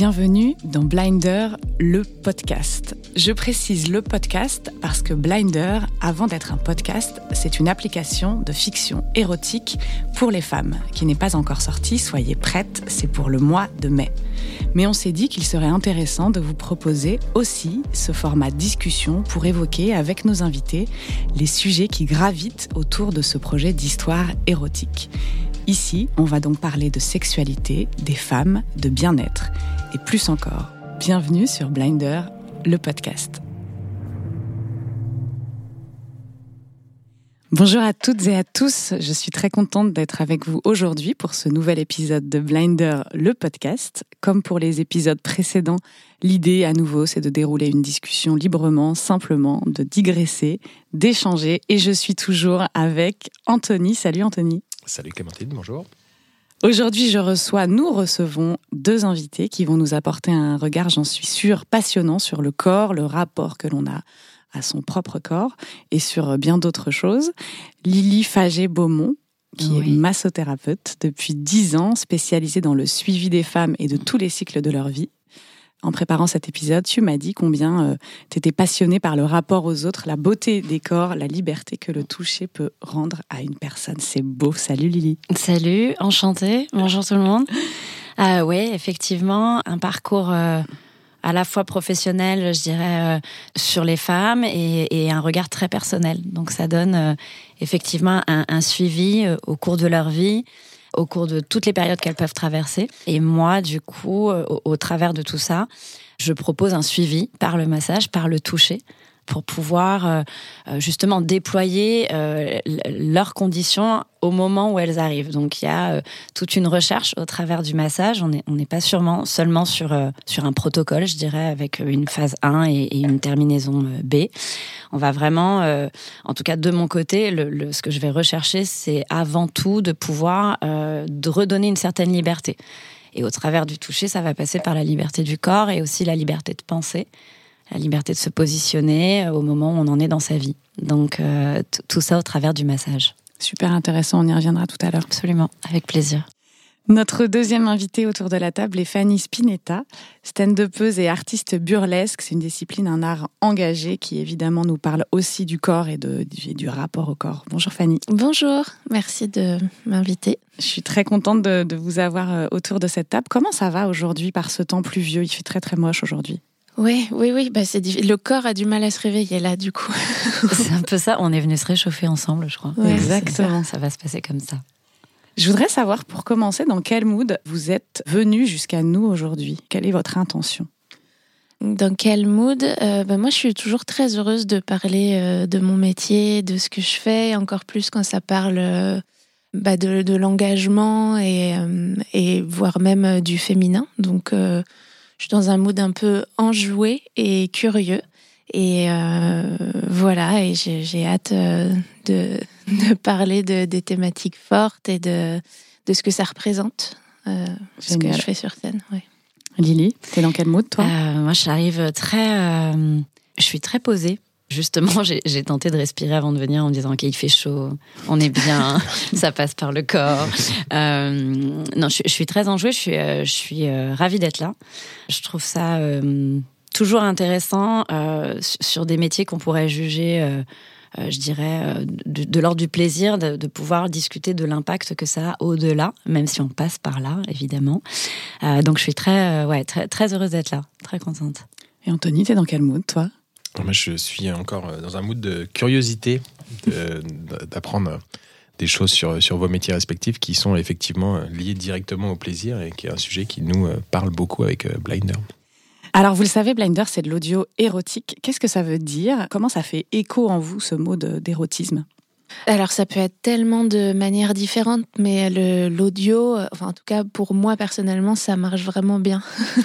Bienvenue dans Blinder, le podcast. Je précise le podcast parce que Blinder, avant d'être un podcast, c'est une application de fiction érotique pour les femmes qui n'est pas encore sortie. Soyez prêtes, c'est pour le mois de mai. Mais on s'est dit qu'il serait intéressant de vous proposer aussi ce format discussion pour évoquer avec nos invités les sujets qui gravitent autour de ce projet d'histoire érotique. Ici, on va donc parler de sexualité, des femmes, de bien-être et plus encore. Bienvenue sur Blinder, le podcast. Bonjour à toutes et à tous, je suis très contente d'être avec vous aujourd'hui pour ce nouvel épisode de Blinder, le podcast. Comme pour les épisodes précédents, l'idée à nouveau c'est de dérouler une discussion librement, simplement, de digresser, d'échanger et je suis toujours avec Anthony. Salut Anthony. Salut Clémentine, bonjour. Aujourd'hui, je reçois, nous recevons deux invités qui vont nous apporter un regard, j'en suis sûre, passionnant sur le corps, le rapport que l'on a à son propre corps et sur bien d'autres choses. Lily Fagé-Beaumont, qui est massothérapeute depuis dix ans, spécialisée dans le suivi des femmes et de tous les cycles de leur vie en préparant cet épisode, tu m'as dit combien euh, tu étais passionnée par le rapport aux autres, la beauté des corps, la liberté que le toucher peut rendre à une personne. C'est beau. Salut Lily. Salut, enchantée. Bonjour tout le monde. Euh, oui, effectivement, un parcours euh, à la fois professionnel, je dirais, euh, sur les femmes et, un regard très personnel. Donc ça donne effectivement un, un, suivi au cours de leur vie au cours de toutes les périodes qu'elles peuvent traverser. Et moi, du coup, euh, au, travers de tout ça, je propose un suivi par le massage, par le toucher pour pouvoir euh, euh, justement déployer leurs conditions au moment où elles arrivent. Donc il y a toute une recherche au travers du massage. On n'est pas sûrement seulement sur, sur un protocole, je dirais, avec une phase 1 et, une terminaison B. On va vraiment, en tout cas de mon côté, ce que je vais rechercher, c'est avant tout de pouvoir de redonner une certaine liberté. Et au travers du toucher, ça va passer par la liberté du corps et aussi la liberté de penser la liberté de se positionner euh, au moment où on en est dans sa vie. Donc euh, tout ça au travers du massage. Super intéressant, on y reviendra tout à l'heure. Absolument, avec plaisir. Notre deuxième invitée autour de la table est Fanny Spinetta, stand-upeuse et artiste burlesque. C'est une discipline, un art engagé qui évidemment nous parle aussi du corps et, de, du, rapport au corps. Bonjour Fanny. Bonjour, merci de m'inviter. Je suis très contente de, de, vous avoir euh, autour de cette table. Comment ça va aujourd'hui par ce temps pluvieux? Il fait très très moche aujourd'hui. Oui, oui, oui. Bah, c'est le corps a du mal à se réveiller là, du coup. c'est un peu ça. On est venu se réchauffer ensemble, je crois. Exactement. Ça. va se passer comme ça. Je voudrais savoir, pour commencer, dans quel mood vous êtes venu jusqu'à nous aujourd'hui? Quelle est votre intention? Dans quel mood? Euh, bah, Moi, je suis toujours très heureuse de parler euh, de mon métier, de ce que je fais, encore plus quand ça parle euh, bah, de, de l'engagement et, et voire même du féminin. Donc, je suis dans un mood un peu enjoué et curieux. Et euh, voilà, et j'ai hâte euh, de, de, parler de, des thématiques fortes et de, de ce que ça représente, euh, ce que je fais sur scène. Ouais. Lily, t'es dans quel mood toi? Moi, j'arrive très, je suis très posée. Justement, j'ai tenté de respirer avant de venir en me disant, OK, il fait chaud, on est bien, ça passe par le corps. Euh, non, je, suis très enjouée, je suis, euh, je suis euh, ravie d'être là. Je trouve ça toujours intéressant sur des métiers qu'on pourrait juger, je dirais, de, l'ordre du plaisir, de, pouvoir discuter de l'impact que ça a au-delà, même si on passe par là, évidemment. donc, je suis très, ouais, très, très heureuse d'être là, très contente. Et Anthony, t'es dans quel mood, toi? Moi, je suis encore euh, dans un mood de curiosité, d'apprendre des choses sur, sur vos métiers respectifs qui sont effectivement liés directement au plaisir et qui est un sujet qui nous euh, parle beaucoup avec euh, Blinder. Alors, vous le savez, Blinder, c'est de l'audio érotique. Qu'est-ce que ça veut dire? Comment ça fait écho en vous, ce mot d'érotisme? Alors ça peut être tellement de manières différentes, mais l'audio, enfin en tout cas pour moi personnellement, ça marche vraiment bien.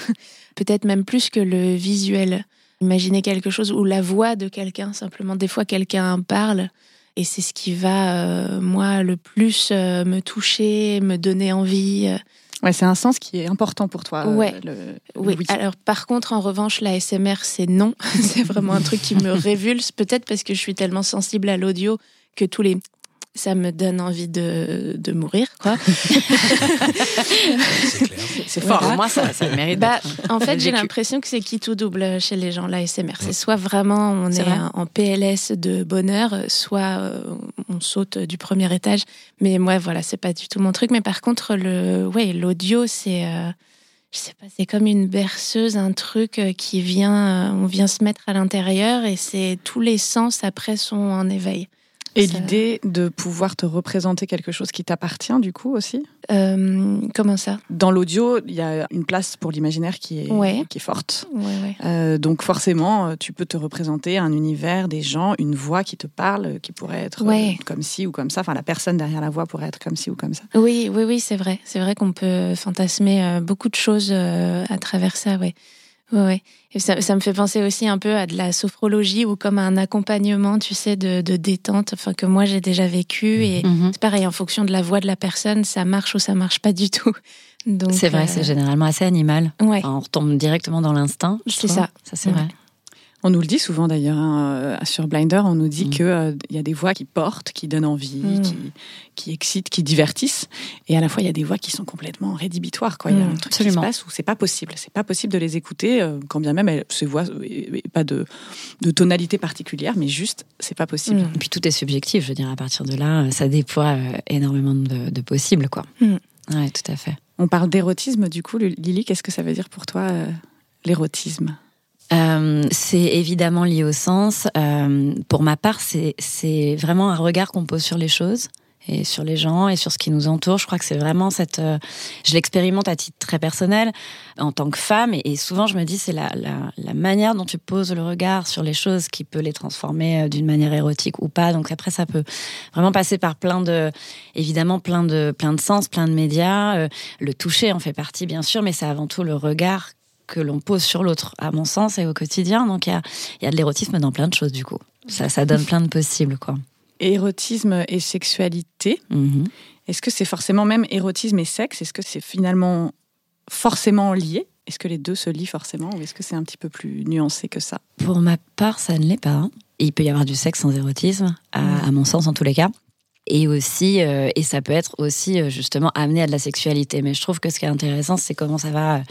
Peut-être même plus que le visuel. Imaginer quelque chose ou la voix de quelqu'un, simplement. Des fois, quelqu'un parle et c'est ce qui va, euh, moi, le plus euh, me toucher, me donner envie. Ouais, c'est un sens qui est important pour toi. Euh, ouais. oui. Alors, par contre, en revanche, la SMR, c'est non. c'est vraiment un truc qui me révulse. Peut-être parce que je suis tellement sensible à l'audio que tous les ça me donne envie de, de mourir, quoi. c'est fort. Pour moi, ça, ça mérite. Bah, en fait, j'ai l'impression que c'est qui tout double chez les gens, l'ASMR. C'est soit vraiment on est, en PLS de bonheur, soit euh, on saute du premier étage. Mais moi, voilà, c'est pas du tout mon truc. Mais par contre, le, ouais, l'audio, c'est, euh, je sais pas, c'est comme une berceuse, un truc euh, qui vient, on vient se mettre à l'intérieur et c'est tous les sens après sont en éveil. Et l'idée de pouvoir te représenter quelque chose qui t'appartient, du coup, aussi? Euh, Comment ça? Dans l'audio, il y a une place pour l'imaginaire qui est, qui est forte. Euh, donc, forcément, tu peux te représenter un univers, des gens, une voix qui te parle, qui pourrait être euh, comme ci ou comme ça. Enfin, la personne derrière la voix pourrait être comme ci ou comme ça. Oui, oui, oui, c'est vrai. C'est vrai qu'on peut fantasmer beaucoup de choses à travers ça, oui. Ouais, et ça, ça, me fait penser aussi un peu à de la sophrologie ou comme un accompagnement, tu sais, de, de détente, enfin que moi j'ai déjà vécu et mhm. c'est pareil en fonction de la voix de la personne, ça marche ou ça marche pas du tout. C'est vrai, c'est euh, généralement assez animal. Ouais. on retombe directement dans l'instinct. C'est ça. Ça c'est vrai. On nous le dit souvent d'ailleurs hein, euh, sur Blinder, on nous dit mm. qu'il euh, y a des voix qui portent, qui donnent envie, mm. qui, excitent, qui divertissent, et à la fois il y a des voix qui sont complètement rédhibitoires. Quoi. Il y a mm, un truc qui se passe où c'est pas possible, c'est pas possible de les écouter, euh, quand bien même elles, ces voix, pas de, de tonalité particulière, mais juste c'est pas possible. Et puis tout est subjectif, je veux dire à partir de là, ça déploie énormément de, possibles, quoi. Ouais, tout à fait. On parle d'érotisme, du coup, Lily, qu'est-ce que ça veut dire pour toi l'érotisme? Euh, c'est évidemment lié au sens. Euh, pour ma part, c'est vraiment un regard qu'on pose sur les choses et sur les gens et sur ce qui nous entoure. Je crois que c'est vraiment cette. Euh, je l'expérimente à titre très personnel en tant que femme et, souvent je me dis c'est la, la, la, manière dont tu poses le regard sur les choses qui peut les transformer d'une manière érotique ou pas. Donc après ça peut vraiment passer par plein de évidemment plein de plein de sens, plein de médias. le toucher en fait partie bien sûr, mais c'est avant tout le regard que l'on pose sur l'autre, à mon sens, et au quotidien. Donc il y a, y a, de l'érotisme dans plein de choses, du coup. Ça, ça donne plein de possibles, quoi. Érotisme et sexualité. Mhm. Est-ce que c'est forcément même érotisme et sexe? Est-ce que c'est finalement forcément lié? Est-ce que les deux se lient forcément ou est-ce que c'est un petit peu plus nuancé que ça? Pour ma part, ça ne l'est pas. Il peut y avoir du sexe sans érotisme, à, mhm. mon sens en tous les cas et aussi euh, et ça peut être aussi euh, justement amené à de la sexualité mais je trouve que ce qui est intéressant c'est comment ça va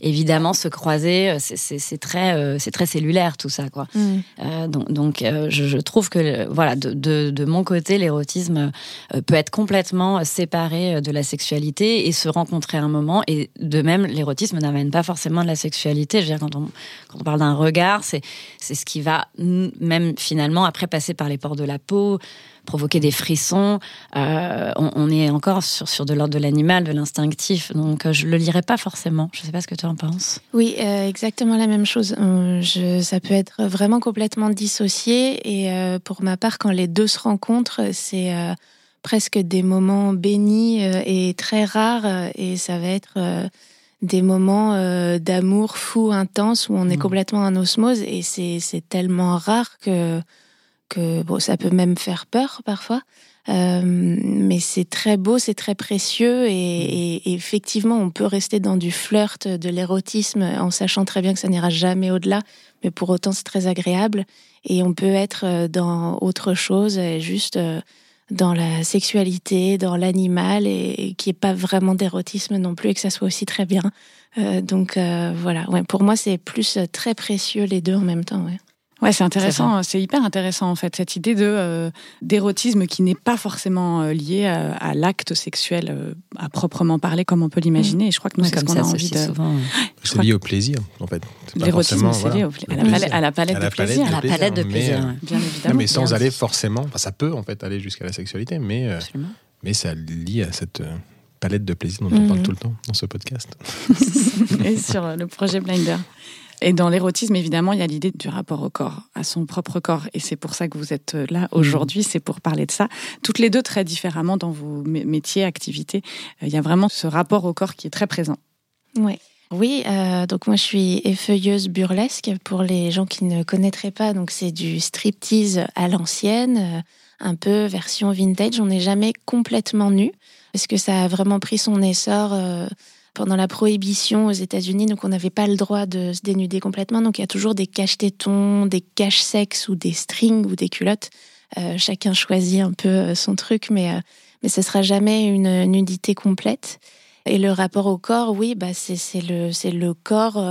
évidemment se croiser, euh, c'est très, euh, c'est très cellulaire tout ça, quoi. Mm. Euh, donc, donc je, trouve que voilà, de, de, de mon côté, l'érotisme peut être complètement séparé de la sexualité et se rencontrer à un moment. Et de même, l'érotisme n'amène pas forcément de la sexualité. Je veux dire, quand on, quand on parle d'un regard, c'est c'est ce qui va même finalement après passer par les pores de la peau provoquer des frissons. Euh, on, est encore sur, sur de l'ordre de l'animal, de l'instinctif. Donc, euh, je le lirai pas forcément. Je sais pas ce que tu en penses. Oui, euh, exactement la même chose. Je, ça peut être vraiment complètement dissocié. Et pour ma part, quand les deux se rencontrent, c'est presque des moments bénis et très rares. Et ça va être des moments d'amour fou, intense, où on est mmh. complètement en osmose. Et c'est tellement rare que que bon, ça peut même faire peur parfois. Euh, mais c'est très beau, c'est très précieux et, effectivement, on peut rester dans du flirt, de l'érotisme, en sachant très bien que ça n'ira jamais au-delà, mais pour autant c'est très agréable et on peut être euh, dans autre chose, juste euh, dans la sexualité, dans l'animal et, qui est pas vraiment d'érotisme non plus et que ça soit aussi très bien. donc voilà, ouais, pour moi c'est plus très précieux les deux en même temps. Ouais. Ouais, c'est intéressant, c'est hyper intéressant en fait cette idée de euh, d'érotisme qui n'est pas forcément euh, lié à, l'acte sexuel euh, à proprement parler comme on peut l'imaginer. Et je crois que nous c'est ce qu'on a envie de. C'est lié au plaisir en fait. L'érotisme, c'est lié à, la palette, de plaisir. À la palette de plaisir, bien évidemment. mais sans aller forcément, enfin, ça peut en fait aller jusqu'à la sexualité, mais mais ça lie à cette palette de plaisir dont on parle mhm. tout le temps dans ce podcast. Et sur le projet Blinder. Et dans l'érotisme, évidemment, il y a l'idée du rapport au corps, à son propre corps. Et c'est pour ça que vous êtes euh, là mmh. aujourd'hui, c'est pour parler de ça. Toutes les deux très différemment dans vos métiers, activités. Euh, il y a vraiment ce rapport au corps qui est très présent. Oui. Oui, euh, donc moi je suis effeuilleuse burlesque pour les gens qui ne connaîtraient pas. Donc c'est du striptease à l'ancienne, un peu version vintage. On n'est jamais complètement nu parce que ça a vraiment pris son essor pendant la prohibition aux États-Unis, donc on n'avait pas le droit de se dénuder complètement. Donc il y a toujours des caches tétons, des caches sexes ou des strings ou des culottes chacun choisit un peu son truc, mais mais ce sera jamais une nudité complète. Et le rapport au corps, oui, bah c'est le le corps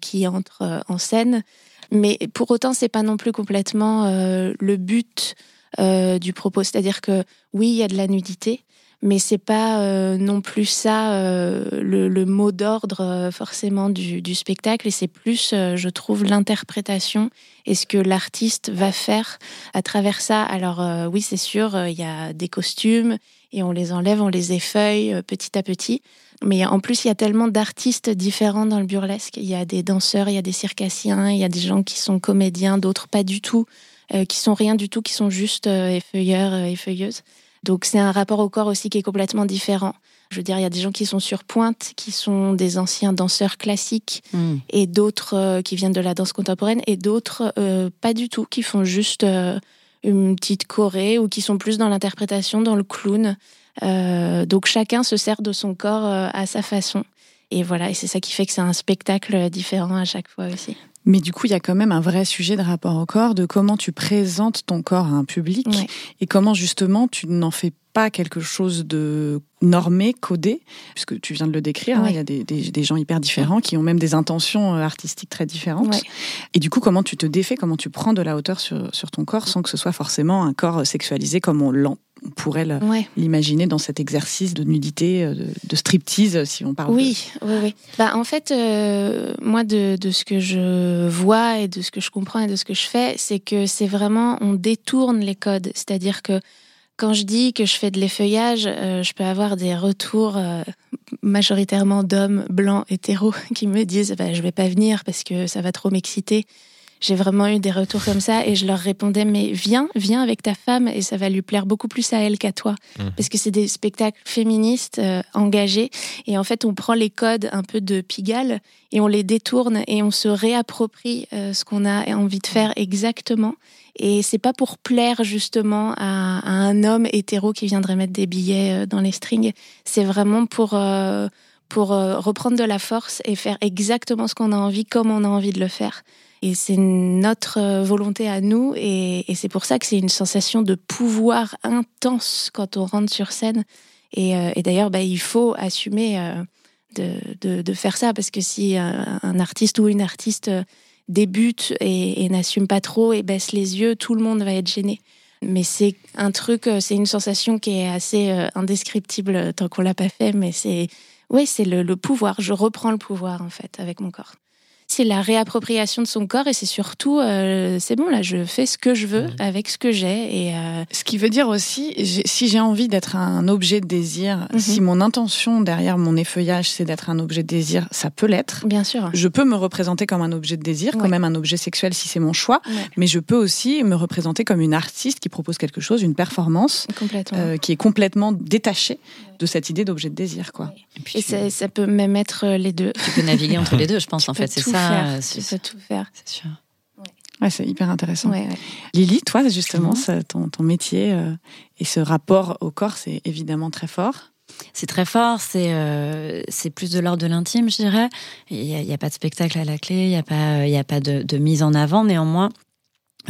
qui entre en scène, mais pour autant c'est pas non plus complètement le but du propos. C'est-à-dire que oui, il y a de la nudité, mais c'est pas euh, non plus ça euh, le, mot d'ordre euh, forcément du, du, spectacle. Et c'est plus je trouve l'interprétation et ce que l'artiste va faire à travers ça. Alors oui c'est sûr il y a des costumes et on les enlève on les effeuille petit à petit. Mais en plus il y a tellement d'artistes différents dans le burlesque. Il y a des danseurs il y a des circassiens il y a des gens qui sont comédiens d'autres pas du tout qui sont rien du tout qui sont juste effeuilleurs effeuilleuses donc c'est un rapport au corps aussi qui est complètement différent. Je veux dire, il y a des gens qui sont sur pointe, qui sont des anciens danseurs classiques, hmm. et d'autres euh, qui viennent de la danse contemporaine, et d'autres euh, pas du tout, qui font juste euh, une petite choré ou qui sont plus dans l'interprétation, dans le clown. donc chacun se sert de son corps à sa façon. Et voilà, et c'est ça qui fait que c'est un spectacle différent à chaque fois aussi. Mais du coup, il y a quand même un vrai sujet de rapport au corps, de comment tu présentes ton corps à un public et comment justement tu n'en fais pas quelque chose de normé, codé, puisque tu viens de le décrire, hein, il y a des, des, gens hyper différents qui ont même des intentions euh, artistiques très différentes. Et du coup, comment tu te défais, comment tu prends de la hauteur sur, sur ton corps sans que ce soit forcément un corps sexualisé comme on l'entend on pourrait l'imaginer dans cet exercice de nudité, euh, de, striptease, si on parle. Oui, oui, oui. Bah, en fait, euh, moi, de, ce que je vois et de ce que je comprends et de ce que je fais, c'est que c'est vraiment, on détourne les codes. C'est-à-dire que quand je dis que je fais de l'effeuillage, euh, je peux avoir des retours majoritairement d'hommes blancs hétéros qui me disent bah, je vais pas venir parce que ça va trop m'exciter. J'ai vraiment eu des retours comme ça et je leur répondais mais viens, viens avec ta femme et ça va lui plaire beaucoup plus à elle qu'à toi. Mmh. parce que c'est des spectacles féministes euh, engagés et en fait on prend les codes un peu de Pigalle et on les détourne et on se réapproprie euh, ce qu'on a envie de faire exactement et c'est pas pour plaire justement à, un homme hétéro qui viendrait mettre des billets euh, dans les strings, c'est vraiment pour pour reprendre de la force et faire exactement ce qu'on a envie comme on a envie de le faire. Et c'est notre euh, volonté à nous. Et, c'est pour ça que c'est une sensation de pouvoir intense quand on rentre sur scène. Et, euh, d'ailleurs, bah, il faut assumer euh, de, faire ça. Parce que si un artiste ou une artiste débute et, n'assume pas trop et baisse les yeux, tout le monde va être gêné. Mais c'est un truc, c'est une sensation qui est assez indescriptible tant qu'on l'a pas fait. Mais c'est, oui, c'est le pouvoir. Je reprends le pouvoir en fait avec mon corps c'est la réappropriation de son corps et c'est surtout, euh, c'est bon, là, je fais ce que je veux avec ce que j'ai. Et euh, Ce qui veut dire aussi, si j'ai envie d'être un objet de désir, mhm. si mon intention derrière mon effeuillage, c'est d'être un objet de désir, ça peut l'être. Bien sûr. Je peux me représenter comme un objet de désir, quand même un objet sexuel si c'est mon choix, mais je peux aussi me représenter comme une artiste qui propose quelque chose, une performance, euh, qui est complètement détachée de cette idée d'objet de désir. Quoi. Et, ça, peut même être les deux. Tu peux naviguer entre les deux, je pense, en fait. C'est ça. Tu peux tout faire. C'est sûr. Ouais, c'est hyper intéressant. Lily, toi, justement, ton, ton, métier euh, et ce rapport au corps, c'est évidemment très fort. C'est très fort, c'est euh, c'est plus de l'ordre de l'intime, je dirais. Il n'y a, pas de spectacle à la clé, il n'y a pas, il a pas de, de, mise en avant. Néanmoins,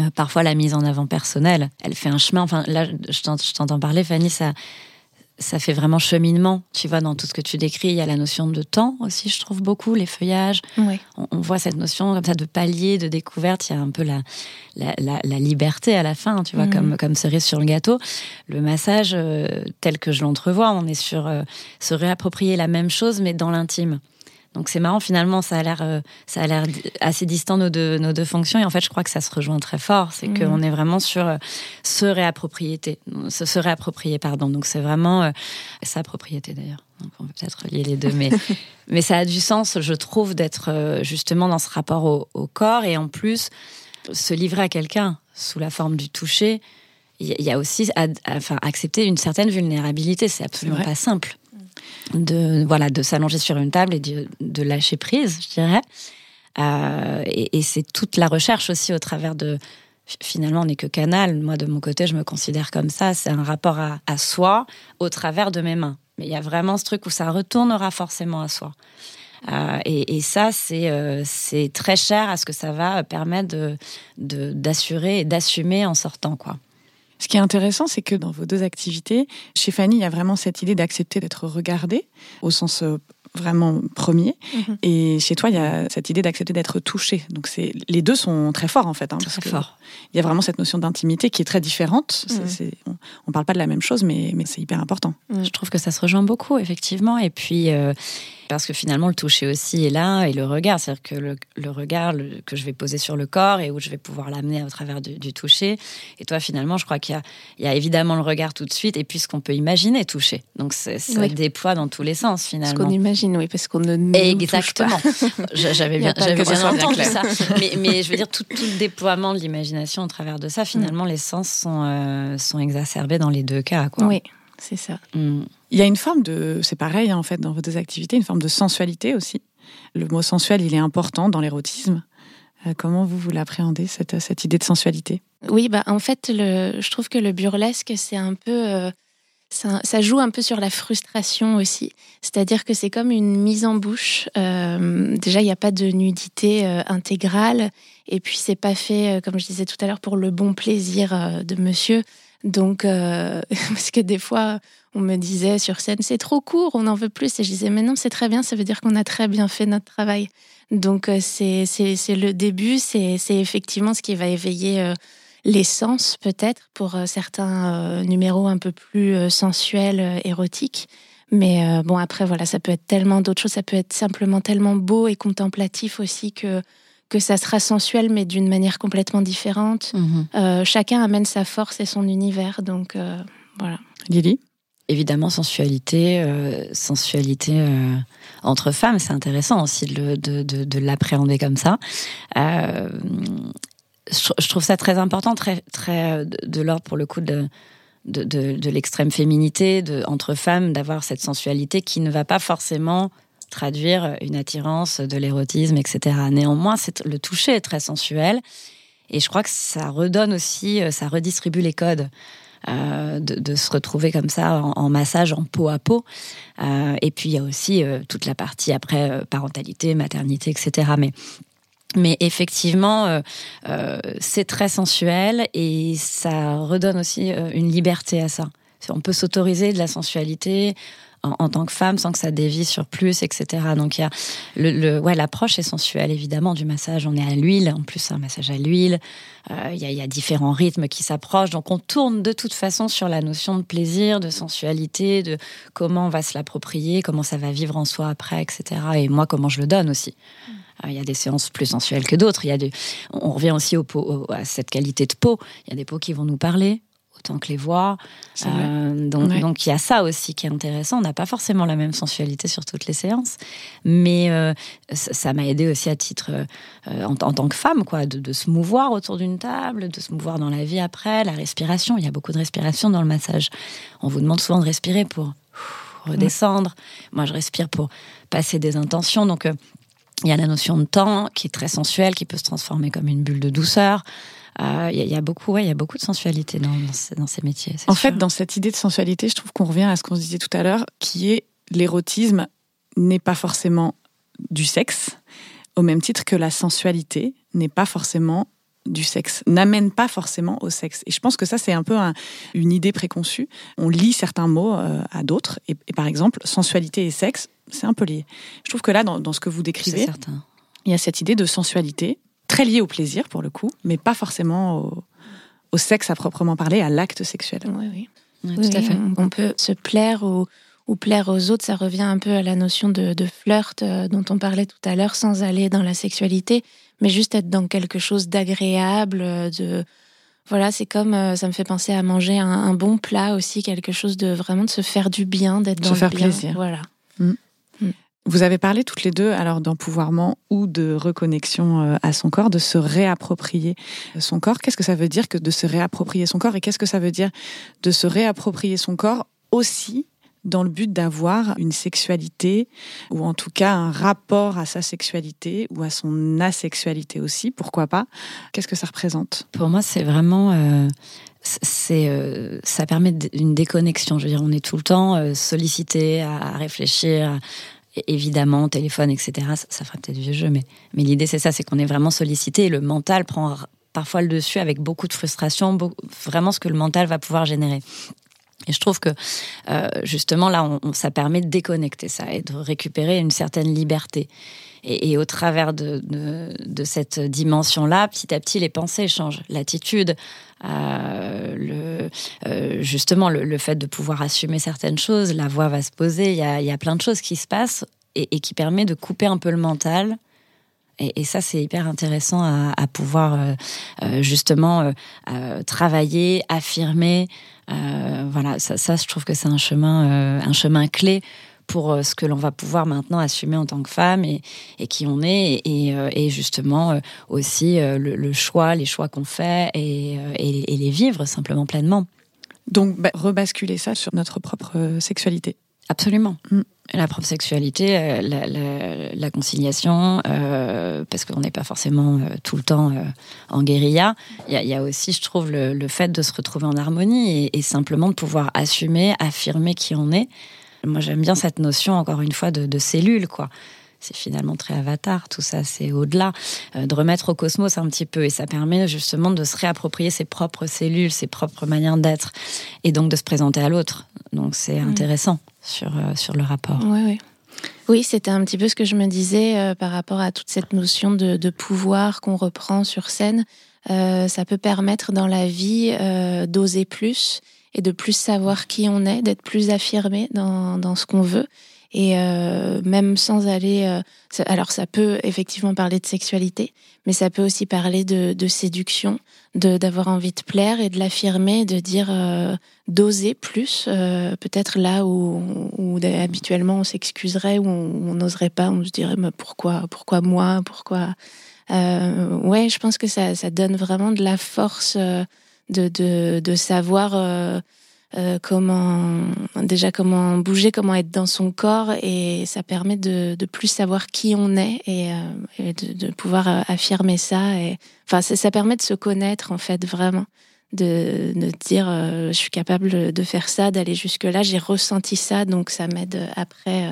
euh, parfois la mise en avant personnelle, elle fait un chemin. Enfin, là, je t'entends parler, Fanny, ça ça fait vraiment cheminement. Tu vois, dans tout ce que tu décris, il y a la notion de temps aussi, je trouve beaucoup, les feuillages. On, voit cette notion comme ça de palier, de découverte. Il y a un peu la, la, liberté à la fin, tu vois, mm. comme, comme cerise sur le gâteau. Le massage, euh, tel que je l'entrevois, on est sur euh, se réapproprier la même chose, mais dans l'intime. Donc c'est marrant finalement, ça a l'air euh, ça a l'air assez distant nos deux nos deux fonctions et en fait je crois que ça se rejoint très fort, c'est mhm. qu'on est vraiment sur euh, se réapproprier, se, se réapproprier pardon. Donc c'est vraiment euh, sa propriété d'ailleurs. Donc on peut peut-être lier les deux, mais mais ça a du sens, je trouve, d'être justement dans ce rapport au, corps et en plus se livrer à quelqu'un sous la forme du toucher. Il y a aussi enfin, accepter une certaine vulnérabilité, c'est absolument pas simple de voilà de s'allonger sur une table et de, lâcher prise, je dirais. Euh, et, c'est toute la recherche aussi au travers de finalement on n'est que canal. Moi de mon côté, je me considère comme ça. C'est un rapport à, soi au travers de mes mains. Mais il y a vraiment ce truc où ça retournera forcément à soi. Euh, et, ça, euh, c'est très cher à ce que ça va permettre d'assurer de, et d'assumer en sortant quoi. Ce qui est intéressant, c'est que dans vos deux activités, chez Fanny, il y a vraiment cette idée d'accepter d'être regardée au sens euh, vraiment premier. Mhm. Et chez toi, il y a cette idée d'accepter d'être touché. Donc c'est les deux sont très forts en fait. Hein, très fort. Il y a vraiment cette notion d'intimité qui est très différente. Mhm. on, ne parle pas de la même chose, mais, mais c'est hyper important. Je trouve que ça se rejoint beaucoup effectivement. Et puis euh, parce que finalement, le toucher aussi est là et le regard. C'est-à-dire que le, regard que je vais poser sur le corps et où je vais pouvoir l'amener au travers du, toucher. Et toi, finalement, je crois qu'il y, a évidemment le regard tout de suite et puis ce qu'on peut imaginer toucher. Donc, ça déploie dans tous les sens, finalement. Ce qu'on imagine, oui, parce qu'on ne Exactement. J'avais bien, j'avais bien entendu ça. Mais, je veux dire, tout, le déploiement de l'imagination au travers de ça, finalement, les sens sont, euh, sont exacerbés dans les deux cas. Quoi. Oui, c'est ça. Mm. Il y a une forme de, c'est pareil hein, en fait dans vos deux activités, une forme de sensualité aussi. Le mot sensuel, il est important dans l'érotisme. Euh, comment vous, vous l'appréhendez, cette, cette idée de sensualité? Oui, bah, en fait, le, je trouve que le burlesque, c'est un peu... Euh, ça, joue un peu sur la frustration aussi. C'est-à-dire que c'est comme une mise en bouche. Euh, déjà, il n'y a pas de nudité intégrale. Et puis, c'est pas fait, comme je disais tout à l'heure, pour le bon plaisir de monsieur. Donc, parce que des fois, on me disait sur scène, c'est trop court, on en veut plus. Et je disais, mais non, c'est très bien, ça veut dire qu'on a très bien fait notre travail. Donc, euh, c'est le début, c'est effectivement ce qui va éveiller euh, l'essence, peut-être, pour euh, certains numéros un peu plus sensuels, érotiques. Mais bon, après, voilà, ça peut être tellement d'autres choses, ça peut être simplement tellement beau et contemplatif aussi que que ça sera sensuel, mais d'une manière complètement différente. Mhm. chacun amène sa force et son univers, donc voilà. Lily évidemment sensualité, euh, sensualité euh, entre femmes, c'est intéressant aussi de, de, de, l'appréhender comme ça. Euh, je, trouve ça très important, très, très de, l'ordre pour le coup de, de, de, l'extrême féminité, de, entre femmes, d'avoir cette sensualité qui ne va pas forcément traduire une attirance, de l'érotisme, etc. Néanmoins, le toucher est très sensuel. Et je crois que ça redonne aussi, ça redistribue les codes. Euh, de, se retrouver comme ça en, massage, en peau à peau. Euh, et puis il y a aussi euh, toute la partie après parentalité, maternité, etc. Mais mais effectivement, c'est très sensuel et ça redonne aussi une liberté à ça. On peut s'autoriser de la sensualité en, tant que femme sans que ça dévie sur plus, etc. Donc il y a le, ouais l'approche est sensuelle évidemment du massage. On est à l'huile, en plus un massage à l'huile. Euh, il, y a, différents rythmes qui s'approchent. Donc on tourne de toute façon sur la notion de plaisir, de sensualité, de comment on va se l'approprier, comment ça va vivre en soi après, etc. Et moi comment je le donne aussi. Euh, il y a des séances plus sensuelles que d'autres. Il y a on revient aussi au, à cette qualité de peau. Il y a des peaux qui vont nous parler, autant que les voix. Euh, donc, donc il y a ça aussi qui est intéressant. On n'a pas forcément la même sensualité sur toutes les séances, mais euh, ça m'a aidé aussi à titre euh, en, tant que femme, quoi, de, se mouvoir autour d'une table, de se mouvoir dans la vie après, la respiration. Il y a beaucoup de respiration dans le massage. On vous demande souvent de respirer pour redescendre. Moi, je respire pour passer des intentions. Donc il y a la notion de temps qui est très sensuelle, qui peut se transformer comme une bulle de douceur. Il euh, y, a beaucoup, il y a beaucoup de sensualité dans, dans ces métiers. En fait, dans cette idée de sensualité, je trouve qu'on revient à ce qu'on se disait tout à l'heure, qui est l'érotisme n'est pas forcément du sexe, au même titre que la sensualité n'est pas forcément du sexe, n'amène pas forcément au sexe. Et je pense que ça, c'est un peu une idée préconçue. On lit certains mots euh, à d'autres, et, par exemple, sensualité et sexe, c'est un peu lié. Je trouve que là, dans, dans ce que vous décrivez, il y a cette idée de sensualité très lié au plaisir pour le coup, mais pas forcément au, sexe à proprement parler, à l'acte sexuel. Oui, oui. tout à fait. On peut se plaire ou, ou, plaire aux autres, ça revient un peu à la notion de, de flirt euh, dont on parlait tout à l'heure, sans aller dans la sexualité, mais juste être dans quelque chose d'agréable, de voilà, c'est comme euh, ça me fait penser à manger un, bon plat aussi, quelque chose de vraiment de se faire du bien, d'être dans se faire bien. plaisir. Voilà. Vous avez parlé toutes les deux alors d'empouvoirment ou de reconnexion euh, à son corps, de se réapproprier son corps. Qu'est-ce que ça veut dire que de se réapproprier son corps et qu'est-ce que ça veut dire de se réapproprier son corps aussi dans le but d'avoir une sexualité ou en tout cas un rapport à sa sexualité ou à son asexualité aussi, pourquoi pas? Qu'est-ce que ça représente? Pour moi, c'est vraiment euh, c'est euh, ça permet une déconnexion. Je veux dire, on est tout le temps sollicité à réfléchir, évidemment, téléphone, etc. Ça, ça ferait peut-être vieux jeu, mais, mais l'idée c'est ça, c'est qu'on est vraiment sollicité et le mental prend parfois le dessus avec beaucoup de frustration, vraiment ce que le mental va pouvoir générer. Et je trouve que euh, justement là, ça permet de déconnecter ça et de récupérer une certaine liberté. Et, au travers de, cette dimension-là, petit à petit, les pensées changent. L'attitude, euh, euh, justement le, fait de pouvoir assumer certaines choses, la voix va se poser. Il y a, plein de choses qui se passent et, qui permet de couper un peu le mental. Et, ça, c'est hyper intéressant à, pouvoir euh, justement travailler, affirmer. voilà, ça, ça, je trouve que c'est un chemin, un chemin clé pour euh, ce que l'on va pouvoir maintenant assumer en tant que femme et, et qui on est et, euh, et justement euh, aussi le, le, choix, les choix qu'on fait et, et, les vivre simplement pleinement. Donc bah, rebasculer ça sur notre propre sexualité. Absolument. Mm. La propre sexualité, la, la, la conciliation, euh, parce qu'on n'est pas forcément euh, tout le temps euh, en guérilla. Il y, y, a aussi, je trouve, le, le, fait de se retrouver en harmonie et, et, simplement de pouvoir assumer, affirmer qui on est. Moi, j'aime bien cette notion, encore une fois, de, de cellules, quoi. C'est finalement très avatar, tout ça, c'est au-delà. Euh, de remettre au cosmos un petit peu. Et ça permet justement de se réapproprier ses propres cellules, ses propres manières d'être. Et donc de se présenter à l'autre. Donc c'est mmh. intéressant sur, euh, sur le rapport. Oui, oui. Oui, c'était un petit peu ce que je me disais euh, par rapport à toute cette notion de, de pouvoir qu'on reprend sur scène. Ça peut permettre dans la vie d'oser plus et de plus savoir qui on est, d'être plus affirmé dans, dans ce qu'on veut. Et euh, même sans aller... Euh, alors ça peut effectivement parler de sexualité, mais ça peut aussi parler de, séduction, de d'avoir envie de plaire et de l'affirmer, de dire euh, d'oser plus, peut-être là où, où, habituellement on s'excuserait, ou on n'oserait pas, on se dirait mais pourquoi, pourquoi moi, pourquoi... Ouais, je pense que ça, ça donne vraiment de la force de, de, de savoir euh, euh, comment déjà comment bouger, comment être dans son corps et ça permet de, de plus savoir qui on est et, euh, de, de, pouvoir euh, affirmer ça et enfin ça, ça, permet de se connaître en fait vraiment. De, de dire euh, je suis capable de faire ça, d'aller jusque là, j'ai ressenti ça donc ça m'aide après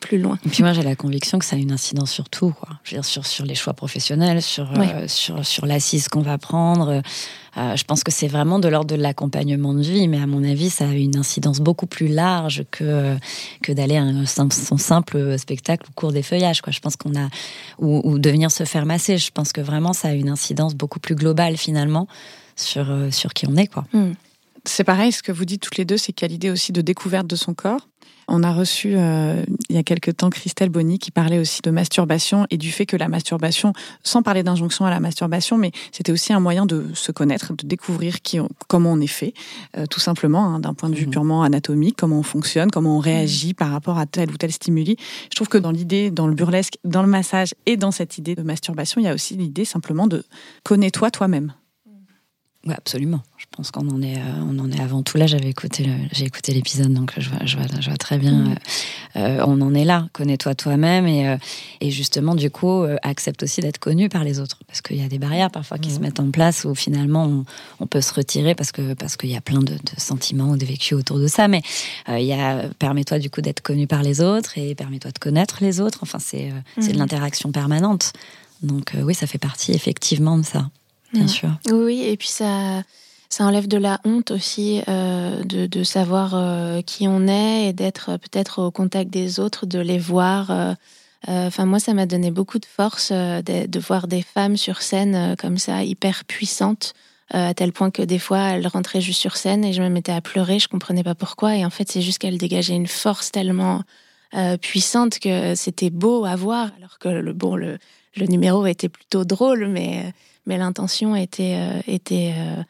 plus loin. Et puis moi j'ai la conviction que ça a une incidence sur tout, quoi. Je veux dire, sur, sur les choix professionnels, sur, euh, sur, sur l'assise qu'on va prendre. Euh, je pense que c'est vraiment de l'ordre de l'accompagnement de vie, mais à mon avis ça a une incidence beaucoup plus large que, que d'aller à un, son simple spectacle au cours des feuillages. Quoi. Je pense qu'on a ou, ou de venir se faire masser. Je pense que vraiment ça a une incidence beaucoup plus globale finalement sur, euh, sur qui on est. Quoi. Mm. C'est pareil, ce que vous dites toutes les deux, c'est qu'il y a l'idée aussi de découverte de son corps. On a reçu euh, il y a quelque temps Christelle Bonny qui parlait aussi de masturbation et du fait que la masturbation, sans parler d'injonction à la masturbation, mais c'était aussi un moyen de se connaître, de découvrir qui on, comment on est fait, euh, tout simplement, hein, d'un point de vue mmh. purement anatomique, comment on fonctionne, comment on réagit mmh. par rapport à tel ou tel stimuli. Je trouve que dans l'idée, dans le burlesque, dans le massage et dans cette idée de masturbation, il y a aussi l'idée simplement de connais-toi toi-même. Oui, absolument. Je pense qu'on en est, euh, on en est avant tout là. J'avais écouté, j'ai écouté l'épisode, donc je vois, je vois, je vois très bien. Mmh. Euh, on en est là. Connais-toi toi-même et, euh, et justement, du coup, euh, accepte aussi d'être connu par les autres, parce qu'il y a des barrières parfois qui mmh. se mettent en place où finalement on, on, peut se retirer parce que parce qu'il y a plein de, de, sentiments ou de vécus autour de ça. Mais euh, il y a, permets-toi du coup d'être connu par les autres et permets-toi de connaître les autres. Enfin, c'est, mmh. c'est de l'interaction permanente. Donc oui, ça fait partie effectivement de ça bien mmh. sûr. Oui, et puis ça, ça enlève de la honte aussi euh, de, de, savoir euh, qui on est et d'être peut-être au contact des autres, de les voir. Euh, enfin, moi, ça m'a donné beaucoup de force de, de, voir des femmes sur scène comme ça, hyper puissantes. à tel point que des fois, elles rentraient juste sur scène et je me mettais à pleurer, je comprenais pas pourquoi. Et en fait, c'est juste qu'elles dégageaient une force tellement puissante que c'était beau à voir. Alors que le bon, le, le numéro était plutôt drôle, mais mais l'intention était, euh, était euh,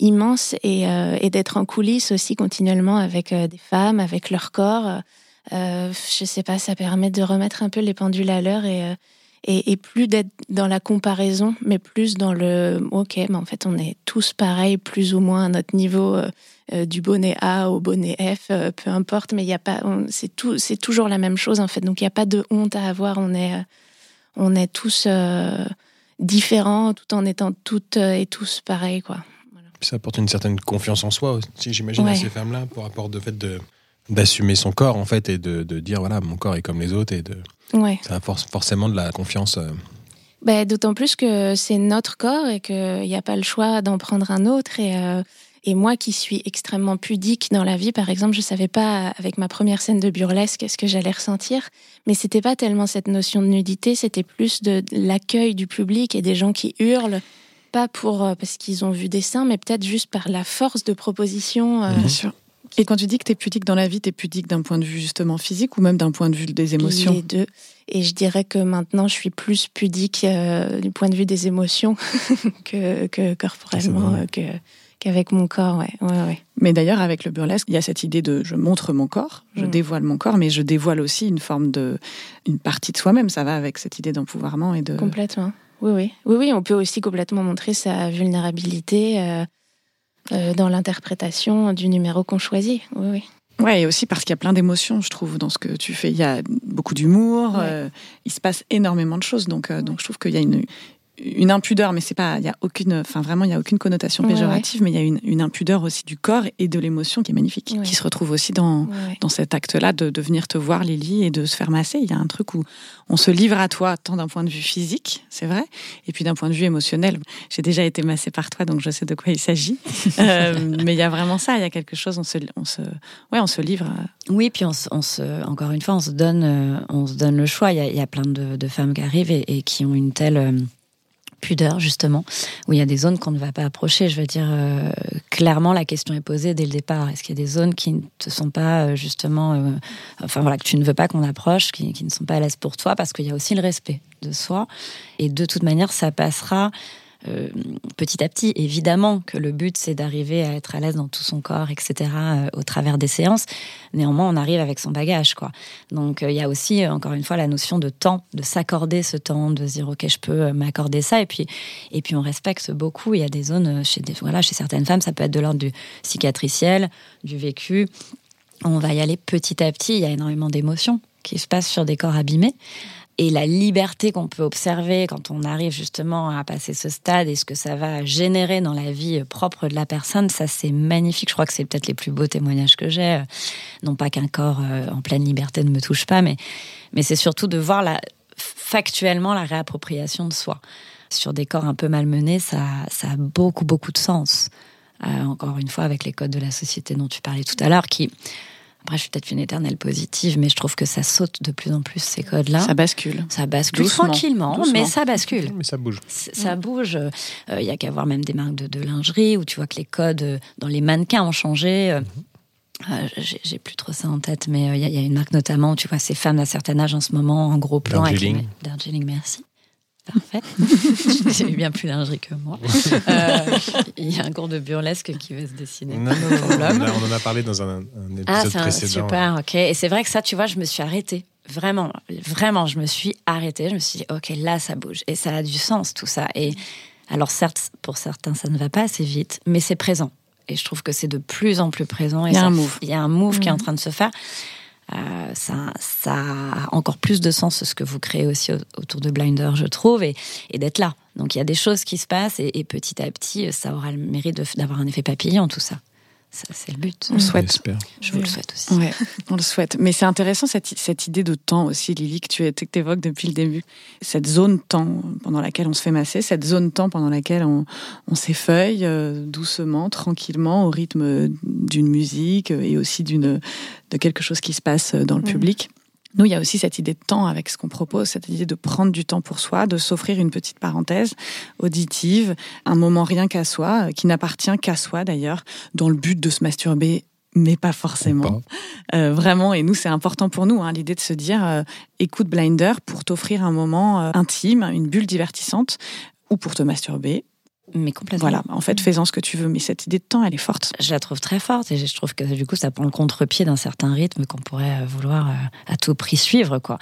immense et, euh, et d'être en coulisses aussi continuellement avec des femmes, avec leur corps. je sais pas, ça permet de remettre un peu les pendules à l'heure et, et, plus d'être dans la comparaison, mais plus dans le ok, mais en fait on est tous pareils, plus ou moins à notre niveau, du bonnet A au bonnet F, peu importe, mais il y a pas, c'est tout, c'est toujours la même chose en fait, donc il n'y a pas de honte à avoir, on est, on est tous différents tout en étant toutes et tous pareils. Quoi. Voilà. Ça apporte une certaine confiance en soi aussi, j'imagine, ouais. à ces femmes-là, pour rapport de fait de d'assumer son corps en fait et de, de, dire voilà mon corps est comme les autres et de ouais. ça apporte forcément de la confiance euh... bah, D'autant plus que c'est notre corps et qu'il n'y a pas le choix d'en prendre un autre. Et, euh, et moi qui suis extrêmement pudique dans la vie, par exemple, je ne savais pas avec ma première scène de burlesque ce que j'allais ressentir. Mais c'était pas tellement cette notion de nudité, c'était plus de l'accueil du public et des gens qui hurlent. Pas pour euh, parce qu'ils ont vu des seins, mais peut-être juste par la force de proposition. Bien sûr. Et quand tu dis que tu es pudique dans la vie, tu es pudique d'un point de vue justement physique ou même d'un point de vue des émotions? Les deux. Et je dirais que maintenant, je suis plus pudique euh, du point de vue des émotions que, que corporellement, euh, que, qu'avec mon corps. Ouais. Ouais, ouais. Mais d'ailleurs, avec le burlesque, il y a cette idée de je montre mon corps, je Mm. dévoile mon corps, mais je dévoile aussi une forme de. une partie de soi-même. Ça va avec cette idée d'empouvoirment et de. Complètement. Oui, oui. Oui, oui, on peut aussi complètement montrer sa vulnérabilité euh, euh, dans l'interprétation du numéro qu'on choisit. Oui, oui. Ouais, et aussi parce qu'il y a plein d'émotions, je trouve, dans ce que tu fais. Il y a beaucoup d'humour, Ouais. euh, il se passe énormément de choses. Donc, euh, donc je trouve qu'il y a une, une impudeur, mais c'est pas, il y a aucune, enfin vraiment, il y a aucune connotation Ouais, péjorative, mais il y a une, une impudeur aussi du corps et de l'émotion qui est magnifique, Ouais. qui se retrouve aussi dans, dans cet acte-là de, de venir te voir, Lily, et de se faire masser. Il y a un truc où on se livre à toi, tant d'un point de vue physique, c'est vrai, et puis d'un point de vue émotionnel. J'ai déjà été massée par toi, donc je sais de quoi il s'agit. Euh, mais il y a vraiment ça, il y a quelque chose, on se, on se, ouais, on se livre. à- Oui, puis on se, on se- encore une fois, on se donne, euh, on se donne le choix. Il y a, il y a plein de, de femmes qui arrivent et, et qui ont une telle euh, pudeur, justement, où il y a des zones qu'on ne va pas approcher. Je veux dire, euh, clairement, la question est posée dès le départ. Est-ce qu'il y a des zones qui ne te sont pas, euh, justement, euh, enfin voilà, que tu ne veux pas qu'on approche, qui, qui ne sont pas à l'aise pour toi, parce qu'il y a aussi le respect de soi. Et de toute manière, ça passera euh, petit à petit. Évidemment que le but, c'est d'arriver à être à l'aise dans tout son corps, etc., euh, au travers des séances. Néanmoins, on arrive avec son bagage, quoi. Donc, euh, il y a aussi, encore une fois, la notion de temps, de s'accorder ce temps, de dire, OK, je peux m'accorder ça. Et puis, et puis, on respecte beaucoup. Il y a des zones, chez, des, voilà, chez certaines femmes, ça peut être de l'ordre du cicatriciel, du vécu. On va y aller petit à petit. Il y a énormément d'émotions qui se passent sur des corps abîmés. Et la liberté qu'on peut observer quand on arrive justement à passer ce stade et ce que ça va générer dans la vie propre de la personne, ça c'est magnifique. Je crois que c'est peut-être les plus beaux témoignages que j'ai. Non pas qu'un corps euh, en pleine liberté ne me touche pas, mais, mais c'est surtout de voir la, factuellement la réappropriation de soi. Sur des corps un peu malmenés, ça, ça a beaucoup, beaucoup de sens. Euh, encore une fois, avec les codes de la société dont tu parlais tout à l'heure, qui, après, je suis peut-être une éternelle positive, mais je trouve que ça saute de plus en plus ces codes-là. Ça bascule. Ça bascule Doucement, tranquillement, doucement. mais ça bascule. Mais ça bouge. C- Ça bouge. Il y a qu'à voir même des marques de, de lingerie où tu vois que les codes euh, dans les mannequins ont changé. Euh, euh, J'ai plus trop ça en tête, mais euh, il y, a- il y a une marque notamment où tu vois ces femmes d'un certain âge en ce moment en gros plan. Darjeeling. Darjeeling, merci. Parfait. J'ai eu bien plus lingerie que moi. Euh, Il y a un cours de burlesque qui va se dessiner. Non, non, non, on, en a parlé dans un, un épisode Ah, c'est un- précédent. super, ok. Et c'est vrai que ça, tu vois, je me suis arrêtée. Vraiment, vraiment, je me suis arrêtée. Je me suis dit, ok, là, ça bouge. Et ça a du sens, tout ça. Et alors, certes, pour certains, ça ne va pas assez vite, mais c'est présent. Et je trouve que c'est de plus en plus présent. Et Il y a ça- un move. Il y a un move qui est en Mhm. train de se faire. Euh, ça, ça a encore plus de sens ce que vous créez aussi au- autour de Blinder, je trouve, et, d'être là. Donc il y a des choses qui se passent et, et petit à petit, ça aura le mérite d'avoir un effet papillon, tout ça. Ça, c'est le but. On le souhaite. J'espère. Je vous le souhaite aussi. Ouais, on le souhaite. Mais c'est intéressant cette, cette idée de temps aussi, Lily, que tu évoques depuis le début. Cette zone temps pendant laquelle on se fait masser, cette zone temps pendant laquelle on, on s'effeuille euh, doucement, tranquillement, au rythme d'une musique et aussi d'une de quelque chose qui se passe dans le Mhm. public. Nous, il y a aussi cette idée de temps avec ce qu'on propose, cette idée de prendre du temps pour soi, de s'offrir une petite parenthèse auditive, un moment rien qu'à soi, euh, qui n'appartient qu'à soi d'ailleurs, dans le but de se masturber, mais pas forcément. Pas. Euh, vraiment, et nous, c'est important pour nous, hein, l'idée de se dire, euh, écoute Blinder pour t'offrir un moment euh, intime, une bulle divertissante, ou pour te masturber. Mais complètement. Voilà, en fait, fais-en ce que tu veux, mais cette idée de temps, elle est forte. Je la trouve très forte et je trouve que du coup ça prend le contre-pied d'un certain rythme qu'on pourrait euh, vouloir euh, à tout prix suivre quoi.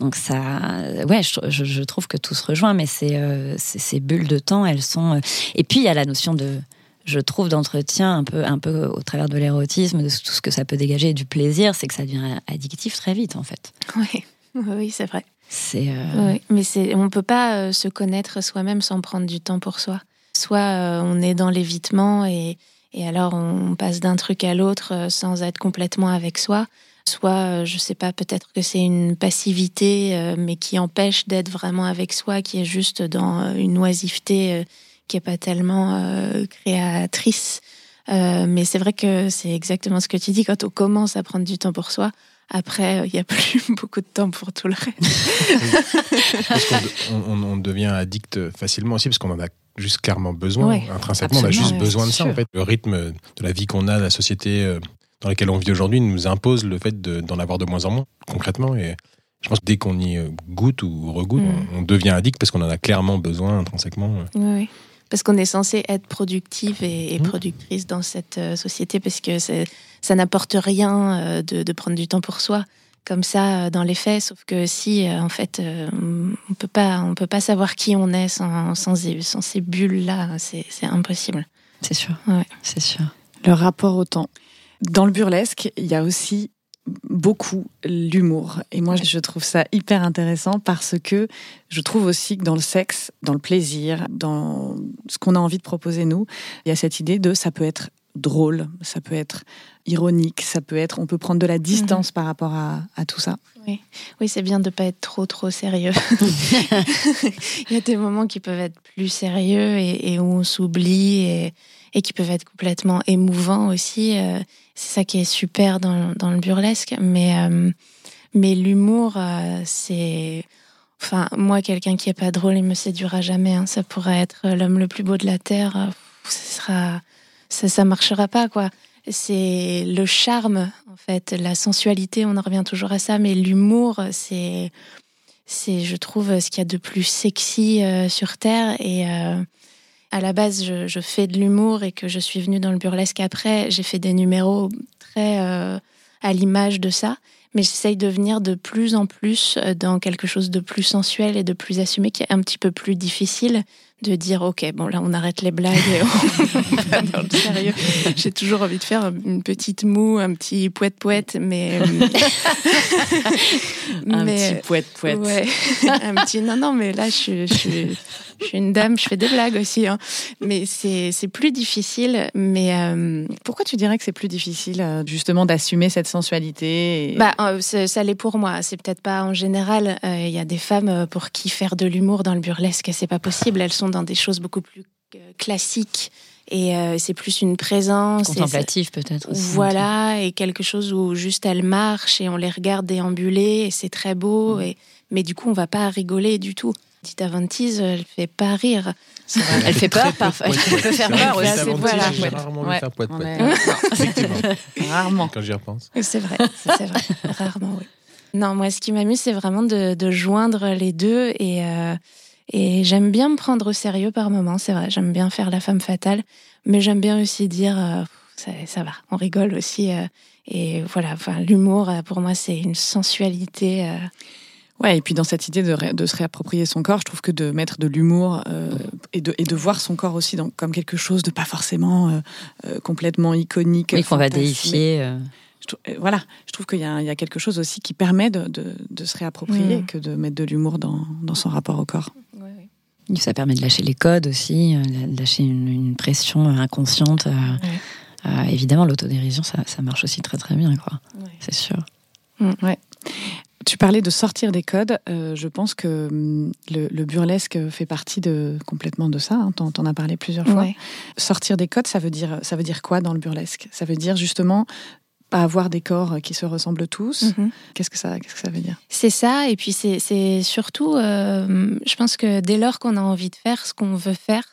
Donc ça, euh, ouais, je, je- trouve que tout se rejoint, mais c'est euh, c'est- ces bulles de temps, elles sont. Et puis il y a la notion de, je trouve d'entretien un peu un peu au travers de l'érotisme, de tout ce que ça peut dégager et du plaisir, c'est que ça devient addictif très vite en fait. Oui, oui, c'est vrai. C'est euh, Oui, mais c'est, on peut pas se connaître soi-même sans prendre du temps pour soi. Soit euh, on est dans l'évitement et, et alors on passe d'un truc à l'autre euh, sans être complètement avec soi. soit, je sais pas, peut-être que c'est une passivité, mais qui empêche d'être vraiment avec soi, qui est juste dans une oisiveté qui est pas tellement créatrice. mais c'est vrai que c'est exactement ce que tu dis quand on commence à prendre du temps pour soi. Après, il n'y a plus beaucoup de temps pour tout le reste. parce qu'on on, devient addict facilement aussi parce qu'on en a juste clairement besoin. Intrinsèquement, on a juste besoin de ça. En fait, le rythme de la vie qu'on a, la société euh, dans laquelle on vit aujourd'hui, nous impose le fait d'en avoir de moins en moins, concrètement. Et je pense que dès qu'on y goûte ou regoute, mm. on, devient addict parce qu'on en a clairement besoin intrinsèquement. Oui, parce qu'on est censé être productive et, mm. productrice dans cette euh, société parce que ça n'apporte rien euh, de, prendre du temps pour soi comme ça euh, dans les faits, sauf que si en fait on peut pas on peut pas savoir qui on est sans, sans, ces bulles là, c'est impossible. C'est sûr. Ouais. C'est sûr. Le rapport au temps. Dans le burlesque, il y a aussi beaucoup l'humour. Et moi, je trouve ça hyper intéressant parce que je trouve aussi que dans le sexe, dans le plaisir, dans ce qu'on a envie de proposer nous, il y a cette idée de ça peut être drôle, ça peut être ironique, ça peut être, on peut prendre de la distance mhm. par rapport à, tout ça. Oui, oui c'est bien de pas être trop trop sérieux. il y a des moments qui peuvent être plus sérieux et, où on s'oublie et, et, qui peuvent être complètement émouvants aussi. Euh, c'est ça qui est super dans, dans le burlesque. Mais, euh, mais l'humour, euh, c'est. Enfin, moi, quelqu'un qui est pas drôle, il me séduira jamais. Hein. Ça pourrait être l'homme le plus beau de la terre. Ça sera. Ça, ça marchera pas, quoi. C'est le charme, en fait, la sensualité, on en revient toujours à ça, mais l'humour, c'est. C'est, je trouve, ce qu'il y a de plus sexy sur Terre. Et, à la base, je, fais de l'humour et que je suis venue dans le burlesque après, j'ai fait des numéros très euh, à l'image de ça. Mais j'essaye de venir de plus en plus euh, dans quelque chose de plus sensuel et de plus assumé, qui est un petit peu plus difficile de dire ok bon là on arrête les blagues et on va dans le sérieux j'ai toujours envie de faire une petite moue un petit poète poète mais euh, un petit poète poète ouais, un petit non non mais là je, je, je suis une dame, je fais des blagues aussi. Hein. Mais c'est plus difficile. Mais euh, Pourquoi tu dirais que c'est plus difficile, euh, justement, d'assumer cette sensualité bah, euh, Ça l'est pour moi. C'est peut-être pas en général. Il y a des femmes pour qui faire de l'humour dans le burlesque, c'est pas possible. Elles sont dans des choses beaucoup plus classiques. Et c'est plus une présence. Contemplative peut-être. Voilà, et quelque chose où juste elles marchent et on les regarde déambuler et c'est très beau. Mmh. Et, mais du coup, on va pas rigoler du tout. Tita Vantise, elle fait pas rire. Elle fait peur, parfois. Elle peut faire peur aussi. Voilà. rarement ouais. faire poète poète. Rarement. Quand j'y repense. C'est vrai, c'est vrai. Rarement, oui. Non, moi, ce qui m'amuse, c'est vraiment de, de, joindre les deux et, euh, et j'aime bien me prendre au sérieux par moments, c'est vrai. J'aime bien faire la femme fatale, mais j'aime bien aussi dire euh, ça, ça, va, on rigole aussi. Euh, et voilà, enfin, l'humour, pour moi, c'est une sensualité. Ouais, et puis dans cette idée de, de, se réapproprier son corps, je trouve que de mettre de l'humour euh, et, de, et de voir son corps aussi dans, comme quelque chose de pas forcément euh, euh, complètement iconique. Oui, qu'on va déifier. voilà, je trouve qu'il y, y, a quelque chose aussi qui permet de, de se réapproprier que de mettre de l'humour dans, dans, son rapport au corps. Ça permet de lâcher les codes aussi, de lâcher une, pression inconsciente. évidemment, l'autodérision, ça, ça, marche aussi très très bien, quoi. C'est sûr. Mm, ouais. Tu parlais de sortir des codes. Euh, je pense que hum, le, burlesque fait partie de complètement de ça. Hein. T'en, en as parlé plusieurs fois. Sortir des codes, ça veut dire ça veut dire quoi dans le burlesque? Ça veut dire justement pas avoir des corps qui se ressemblent tous. Mm-hmm. Qu'est-ce que ça qu'est-ce que ça veut dire? C'est ça. Et puis c'est, surtout, euh, je pense que dès lors qu'on a envie de faire ce qu'on veut faire,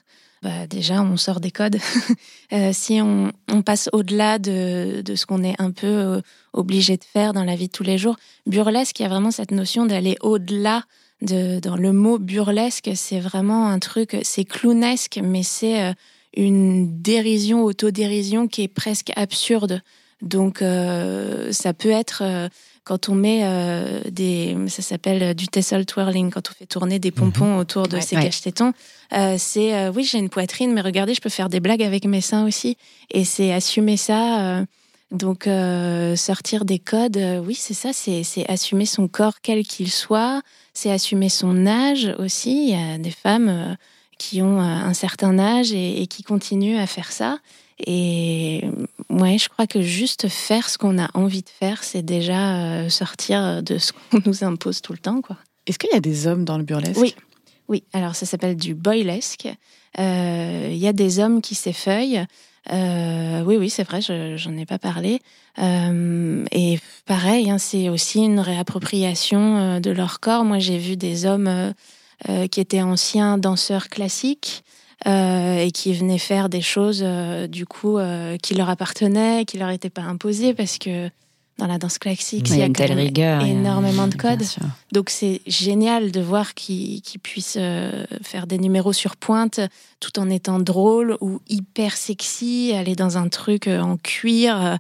bah, déjà, on sort des codes. Euh, si on, passe au-delà de, ce qu'on est un peu euh, obligé de faire dans la vie de tous les jours, burlesque, il y a vraiment cette notion d'aller au-delà. De, dans le mot burlesque, c'est vraiment un truc, c'est clownesque, mais c'est euh, une dérision, autodérision qui est presque absurde. Donc, ça peut être quand on met euh, des, ça s'appelle euh, du tassel twirling, quand on fait tourner des pompons mhm. autour de ses cache-tétons, euh, c'est oui j'ai une poitrine, mais regardez je peux faire des blagues avec mes seins aussi, et c'est assumer ça. donc sortir des codes, oui c'est ça, c'est assumer son corps quel qu'il soit, c'est assumer son âge aussi. Il y a des femmes qui ont un certain âge et, et qui continuent à faire ça. Et Ouais, je crois que juste faire ce qu'on a envie de faire, c'est déjà euh, sortir de ce qu'on nous impose tout le temps, quoi. Est-ce qu'il y a des hommes dans le burlesque? Oui, oui. Alors ça s'appelle du boylesque. Euh, Il y a des hommes qui s'effeuillent. Euh, oui, oui, c'est vrai, je- j'en ai pas parlé. Euh, et pareil, hein, c'est aussi une réappropriation de leur corps. Moi, j'ai vu des hommes qui étaient anciens danseurs classiques et qui venaient faire des choses, euh, du coup, euh, qui leur appartenaient, qui leur étaient pas imposées, parce que dans la danse classique, Il y a une telle rigueur. énormément de codes. Donc c'est génial de voir qu'ils puissent euh, faire des numéros sur pointe tout en étant drôles ou hyper sexy, aller dans un truc euh, en cuir euh,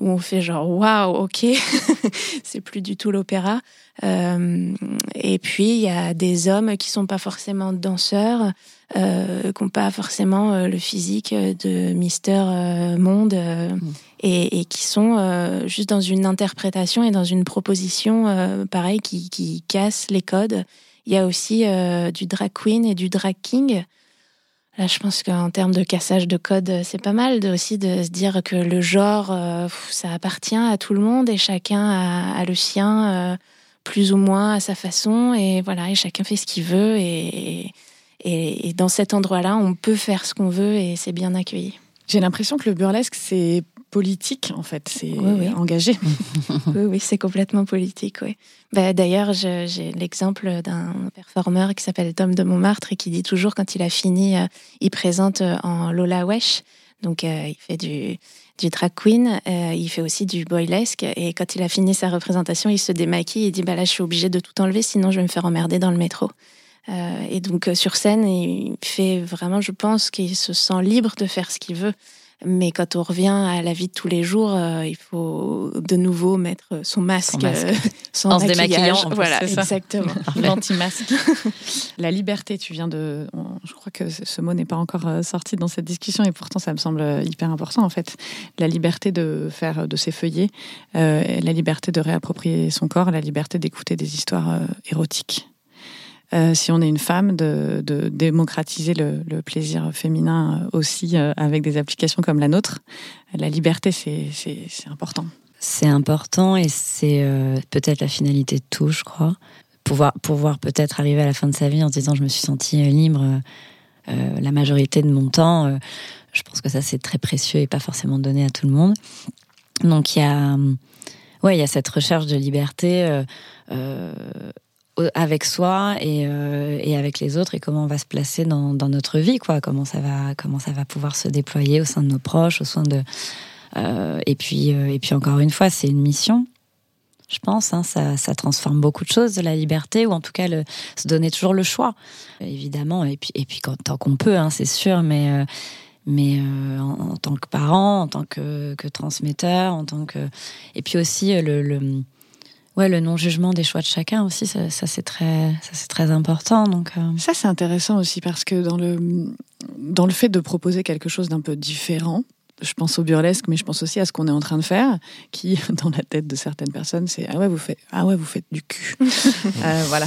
où on fait genre waouh, ok, c'est plus du tout l'opéra. Euh, et puis il y a des hommes qui sont pas forcément danseurs, euh, qui n'ont pas forcément euh, le physique de Mister Monde. Mm. et, et qui sont euh, juste dans une interprétation et dans une proposition pareil qui, qui casse les codes. Il y a aussi du drag queen et du drag king. Là, je pense qu'en termes de cassage de codes, c'est pas mal de, aussi de se dire que le genre, euh, ça appartient à tout le monde et chacun a, le sien euh, plus ou moins à sa façon et voilà, et chacun fait ce qu'il veut et, et dans cet endroit-là, on peut faire ce qu'on veut et c'est bien accueilli. J'ai l'impression que le burlesque, c'est politique, en fait. C'est Oui, oui. engagé. Oui, oui, c'est complètement politique, oui. Bah, D'ailleurs, j'ai l'exemple d'un performeur qui s'appelle Tom de Montmartre et qui dit toujours quand il a fini, euh, il présente euh, en Lola Wesh. Donc, euh, il fait du, du drag queen, euh, il fait aussi du boylesque. Et quand il a fini sa représentation, il se démaquille et dit bah Là, je suis obligé de tout enlever, sinon je vais me faire emmerder dans le métro. Euh, et donc, sur scène, il fait vraiment, je pense qu'il se sent libre de faire ce qu'il veut. Mais quand on revient à la vie de tous les jours, euh, il faut de nouveau mettre son masque, masque. euh, son En se démaquillant, en plus, voilà, exactement. L'anti-masque. La liberté, tu viens de. on- Je crois que ce mot n'est pas encore euh, sorti dans cette discussion et pourtant ça me semble euh, hyper important en fait. La liberté de faire de s'effeuiller, euh, la liberté de réapproprier son corps, la liberté d'écouter des histoires euh, érotiques. Euh, si on est une femme, de, démocratiser le, plaisir féminin euh, aussi euh, avec des applications comme la nôtre. La liberté, c'est important. C'est important et c'est peut-être la finalité de tout, je crois. Pouvoir, pouvoir peut-être arriver à la fin de sa vie en se disant je me suis sentie libre la majorité de mon temps. je pense que ça c'est très précieux et pas forcément donné à tout le monde. Donc il y a, ouais, il y a cette recherche de liberté avec soi et, euh, et avec les autres et comment on va se placer dans, dans notre vie, quoi. Comment ça va, comment ça va pouvoir se déployer au sein de nos proches, au sein de euh, et puis, euh, et puis encore une fois, c'est une mission. Je pense, hein, ça, ça transforme beaucoup de choses, de la liberté, ou en tout cas le, se donner toujours le choix, évidemment. Et puis, et puis quand, tant qu'on peut, hein, c'est sûr, mais, euh, mais euh, en, tant que parent, en tant que, que transmetteur, en tant que, et puis aussi euh, le, le, ouais, le non jugement des choix de chacun aussi, ça, ça c'est très, ça très important. Donc, euh, Ça, c'est intéressant aussi parce que dans le, dans le fait de proposer quelque chose d'un peu différent, je pense au burlesque, mais je pense aussi à ce qu'on est en train de faire, qui, dans la tête de certaines personnes, c'est ah ouais, vous faites, ah ouais, vous faites du cul. Euh, voilà.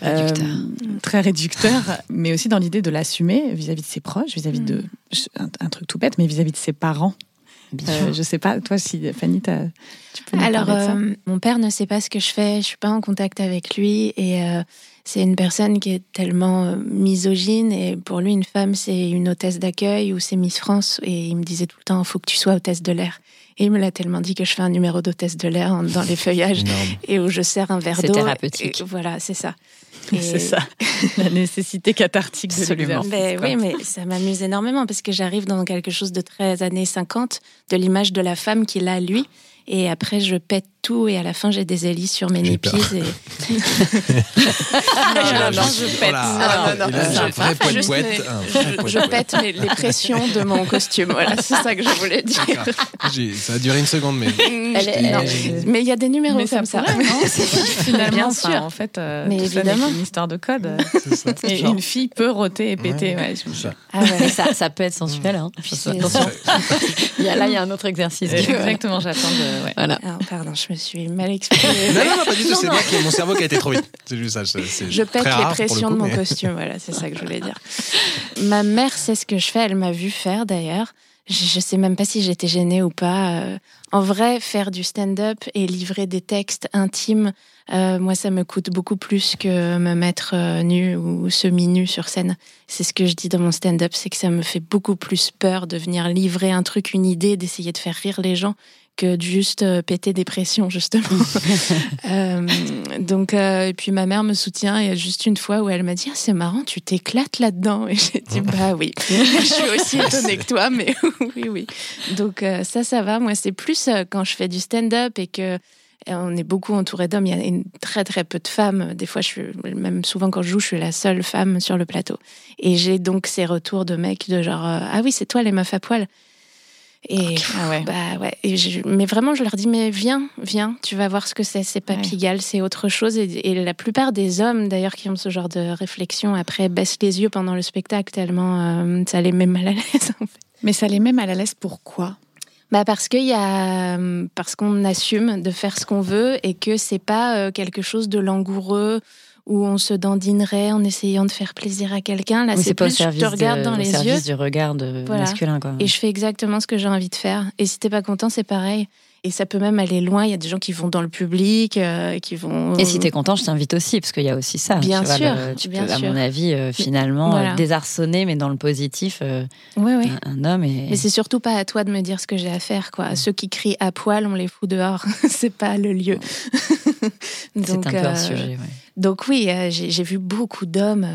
Réducteur. Euh, très réducteur, mais aussi dans l'idée de l'assumer vis-à-vis de ses proches, vis-à-vis de. Un, un truc tout bête, mais vis-à-vis de ses parents. Bien Euh, je sais pas, toi, si Fanny, t'as- tu peux nous Alors, parler de ça euh, mon père ne sait pas ce que je fais, je suis pas en contact avec lui et euh, c'est une personne qui est tellement euh, misogyne et pour lui, une femme, c'est une hôtesse d'accueil ou c'est Miss France et il me disait tout le temps, il faut que tu sois hôtesse de l'air. Et il me l'a tellement dit que je fais un numéro d'hôtesse de l'air dans les feuillages et où je sers un verre C'est d'eau. thérapeutique. Et Voilà, c'est ça. C'est ça, la nécessité cathartique de Absolument. l'exercice, Ben oui, mais ça m'amuse énormément parce que j'arrive dans quelque chose de très années 50, de l'image de la femme qu'il a lui. Et après, je pète tout et à la fin, j'ai des hélices sur mes peur. Et... Non, je pète. Voilà. Non, non, non. Je- les, les pressions de mon costume. Voilà, c'est ça que je voulais dire. Ça a duré une seconde, mais est- mais il y a des numéros Mais comme ça. pourrait, Finalement, Bien enfin, sûr. en fait, euh, Mais évidemment. qu'une histoire de code. c'est ça. Et Genre, une fille peut roter et péter. Ouais, ouais, je- c'est ça. Ah ouais. Ça, ça peut être sensuel. Hein. là, il y a un autre exercice. Exactement, j'attends. Voilà. Ah, pardon, je me suis mal exprimée. Non, non, non, pas du tout. C'est moi qui, mon cerveau qui a été trop vite. C'est juste ça. Je pète les le pressions coup, de mon mais- costume, voilà, c'est ça que je voulais dire. Ma mère sait ce que je fais, elle m'a vu faire d'ailleurs. je, sais même pas si j'étais gênée ou pas. Euh. en vrai, faire du stand-up et livrer des textes intimes, euh, moi, ça me coûte beaucoup plus que me mettre nu ou semi-nu sur scène. C'est ce que je dis dans mon stand-up, c'est que ça me fait beaucoup plus peur de venir livrer un truc, une idée, d'essayer de faire rire les gens que de juste euh, péter des pressions justement. euh, donc euh, et puis ma mère me soutient. Il y a juste une fois où elle m'a dit ah, c'est marrant, tu t'éclates là-dedans. Et j'ai dit bah oui, je suis aussi étonnée que toi, mais oui oui. Donc euh, ça ça va. Moi c'est plus quand je fais du stand-up et que on est beaucoup entouré d'hommes. Il y a une, très très peu de femmes. Des fois, je suis même souvent quand je joue, je suis la seule femme sur le plateau. Et j'ai donc ces retours de mecs de genre ah oui c'est toi les meufs à poil. Et ah ouais. bah ouais. Et mais vraiment, je leur dis mais viens, viens, tu vas voir ce que c'est. C'est pas Pigalle, c'est autre chose. Et, la plupart des hommes, d'ailleurs, qui ont ce genre de réflexion, après baissent les yeux pendant le spectacle tellement euh, ça les met mal à l'aise. En fait. Mais ça les met mal à l'aise. Pourquoi? Bah parce qu'il y a parce qu'on assume de faire ce qu'on veut et que c'est pas euh, quelque chose de langoureux où on se dandinerait en essayant de faire plaisir à quelqu'un. Là, c'est plus je te regarde dans les yeux. du regard masculin. Quoi. Et je fais exactement ce que j'ai envie de faire. Et si t'es pas content, c'est pareil. Et ça peut même aller loin. Il y a des gens qui vont dans le public, euh, qui vont. Et si tu es content, je t'invite aussi, parce qu'il y a aussi ça. Bien sûr. tu bien peux, à mon avis, euh, finalement, euh, désarçonner, mais dans le positif, oui, oui. Un, homme. Et... Mais c'est surtout pas à toi de me dire ce que j'ai à faire, quoi. Ceux qui crient à poil, on les fout dehors. c'est pas le lieu. c'est un peu un sujet, ouais. Donc oui, j'ai vu beaucoup d'hommes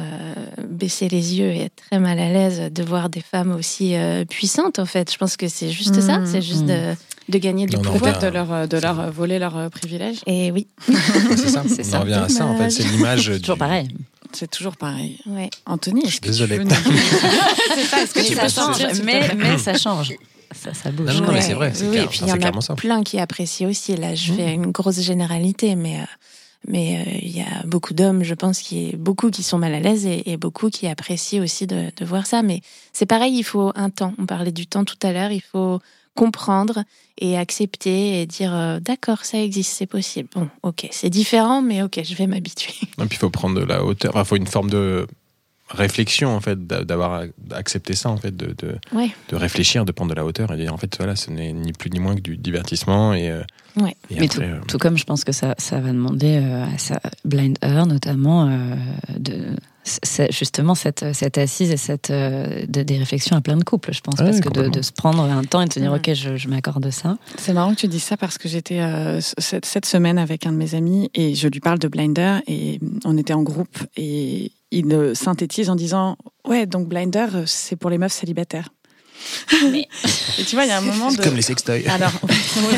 baisser les yeux et être très mal à l'aise de voir des femmes aussi puissantes, en fait. Je pense que c'est juste ça. Mmh. C'est juste mmh. de de gagner du pouvoir, de leur, de leur voler leurs euh, privilèges. Et oui. c'est ça. On en revient à ça, en fait. C'est l'image. C'est toujours pareil. C'est toujours pareil. Ouais. Anthony, est-ce que Désolé. Tu c'est ça, est-ce que tu ça change, mais, mais ça change. Ça, ça bouge. Non, non, mais c'est vrai. C'est oui, et puis il y en a plein qui apprécient aussi. Là, je mmh. fais une grosse généralité, mais. Euh, mais euh, il y a beaucoup d'hommes, je pense, qui beaucoup qui sont mal à l'aise et, beaucoup qui apprécient aussi de, de voir ça. Mais c'est pareil, il faut un temps. On parlait du temps tout à l'heure. Il faut comprendre et accepter et dire euh, d'accord, ça existe, c'est possible. Bon, ok, c'est différent, mais ok, je vais m'habituer. Et puis il faut prendre de la hauteur, il faut une forme de réflexion en fait, d'avoir accepté ça en fait, de, de, de, réfléchir, de prendre de la hauteur et dire en fait voilà, ce n'est ni plus ni moins que du divertissement et. Euh, ouais. mais euh, tout, comme je pense que ça, ça va demander à sa Blind Her notamment de justement cette, cette assise et cette, euh, des réflexions à plein de couples, je pense. parce que de, se prendre un temps et de se dire, OK, je, je m'accorde ça. C'est marrant que tu dis ça parce que j'étais euh, cette, cette, semaine avec un de mes amis et je lui parle de Blinder et on était en groupe et il synthétise en disant Ouais, donc Blinder, c'est pour les meufs célibataires. Mais... Et tu vois, il y a un moment de... comme les sextoys. Alors,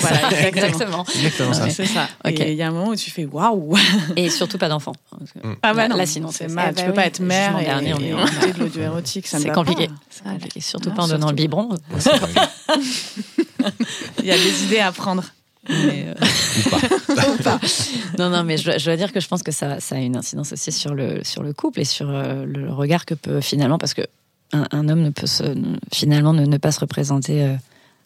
voilà, exactement. Exactement ça. C'est ça. Et il y a un moment où tu fais waouh. Et surtout pas d'enfants. Mm. Ah bah non. Là, sinon c'est mal. tu peux pas être mère et, dernier, on est de l'audio érotique. C'est compliqué. C'est compliqué. Surtout pas en donnant le biberon. Il y a des idées à prendre. Mais euh... Ou, pas. Non, non, mais je, je, dois dire que je pense que ça, ça a une incidence aussi sur le, sur le couple et sur euh, le regard que peut finalement, parce que un, homme ne peut se, finalement ne, pas se représenter euh,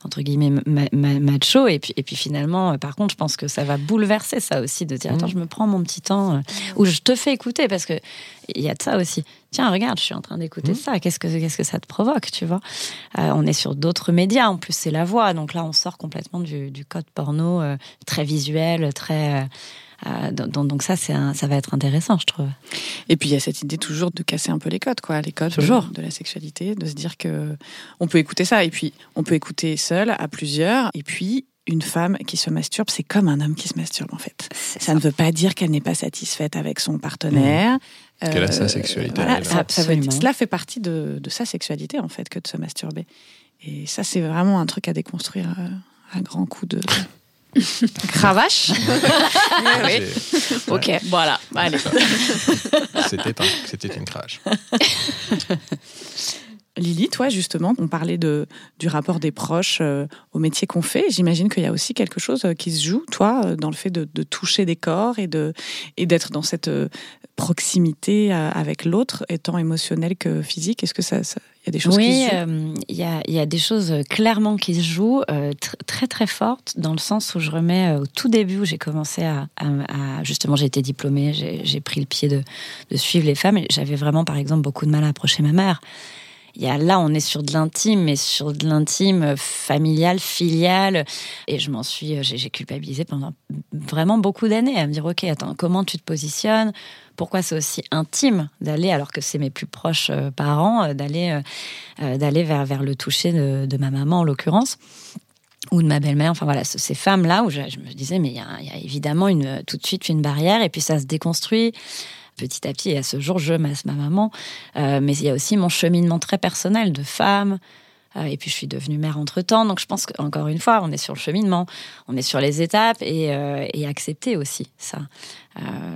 entre guillemets macho. Et puis et puis finalement euh, par contre je pense que ça va bouleverser ça aussi de dire attends je me prends mon petit temps euh, ou je te fais écouter. Parce que il y a de ça aussi. Tiens regarde je suis en train d'écouter mmh. ça. Qu'est-ce que qu'est-ce que ça te provoque tu vois? On est sur d'autres médias. En plus c'est la voix. Donc là on sort complètement du, du code porno très visuel très euh, donc, ça, ça va être intéressant, je trouve. Et puis il y a cette idée toujours de casser un peu les codes, quoi, les codes toujours. De, la sexualité, de se dire que on peut écouter ça, et puis on peut écouter seul, à plusieurs, et puis une femme qui se masturbe, c'est comme un homme qui se masturbe en fait. Ça, ne veut pas dire qu'elle n'est pas satisfaite avec son partenaire. Mmh. qu'elle a sa sexualité. ça, cela fait partie de, sa sexualité en fait que de se masturber. Et ça, c'est vraiment un truc à déconstruire euh, à grand coup de Cravache oui. Ok, voilà, allez. C'était une cravache. Lily, toi justement, on parlait de, du rapport des proches euh, au métier qu'on fait. J'imagine qu'il y a aussi quelque chose euh, qui se joue, toi, euh, dans le fait de, toucher des corps et de et d'être dans cette proximité avec l'autre, étant émotionnel que physique. Est-ce que ça, il y a des choses qui se jouent? Oui, il y, a, y a des choses clairement qui se jouent, très très fortes, dans le sens où je remets au tout début où j'ai commencé à, à, justement, j'ai été diplômée, j'ai pris le pied de, de suivre les femmes et j'avais vraiment, par exemple, beaucoup de mal à approcher ma mère. Il y a là, on est sur de l'intime, mais sur de l'intime familial, filial. Et je m'en suis, j'ai culpabilisé pendant vraiment beaucoup d'années à me dire, ok, attends, comment tu te positionnes? Pourquoi c'est aussi intime d'aller, alors que c'est mes plus proches euh, parents, euh, d'aller euh, d'aller vers vers le toucher de, ma maman en l'occurrence ou de ma belle-mère, enfin voilà, ces femmes-là où je, me disais, mais il y, a, évidemment une, tout de suite une barrière, et puis ça se déconstruit petit à petit. Et à ce jour, je masse ma maman. Euh, mais il y a aussi mon cheminement très personnel de femme. Euh, et puis je suis devenue mère entre-temps. Donc je pense qu'encore une fois, on est sur le cheminement, on est sur les étapes et, euh, accepter aussi ça.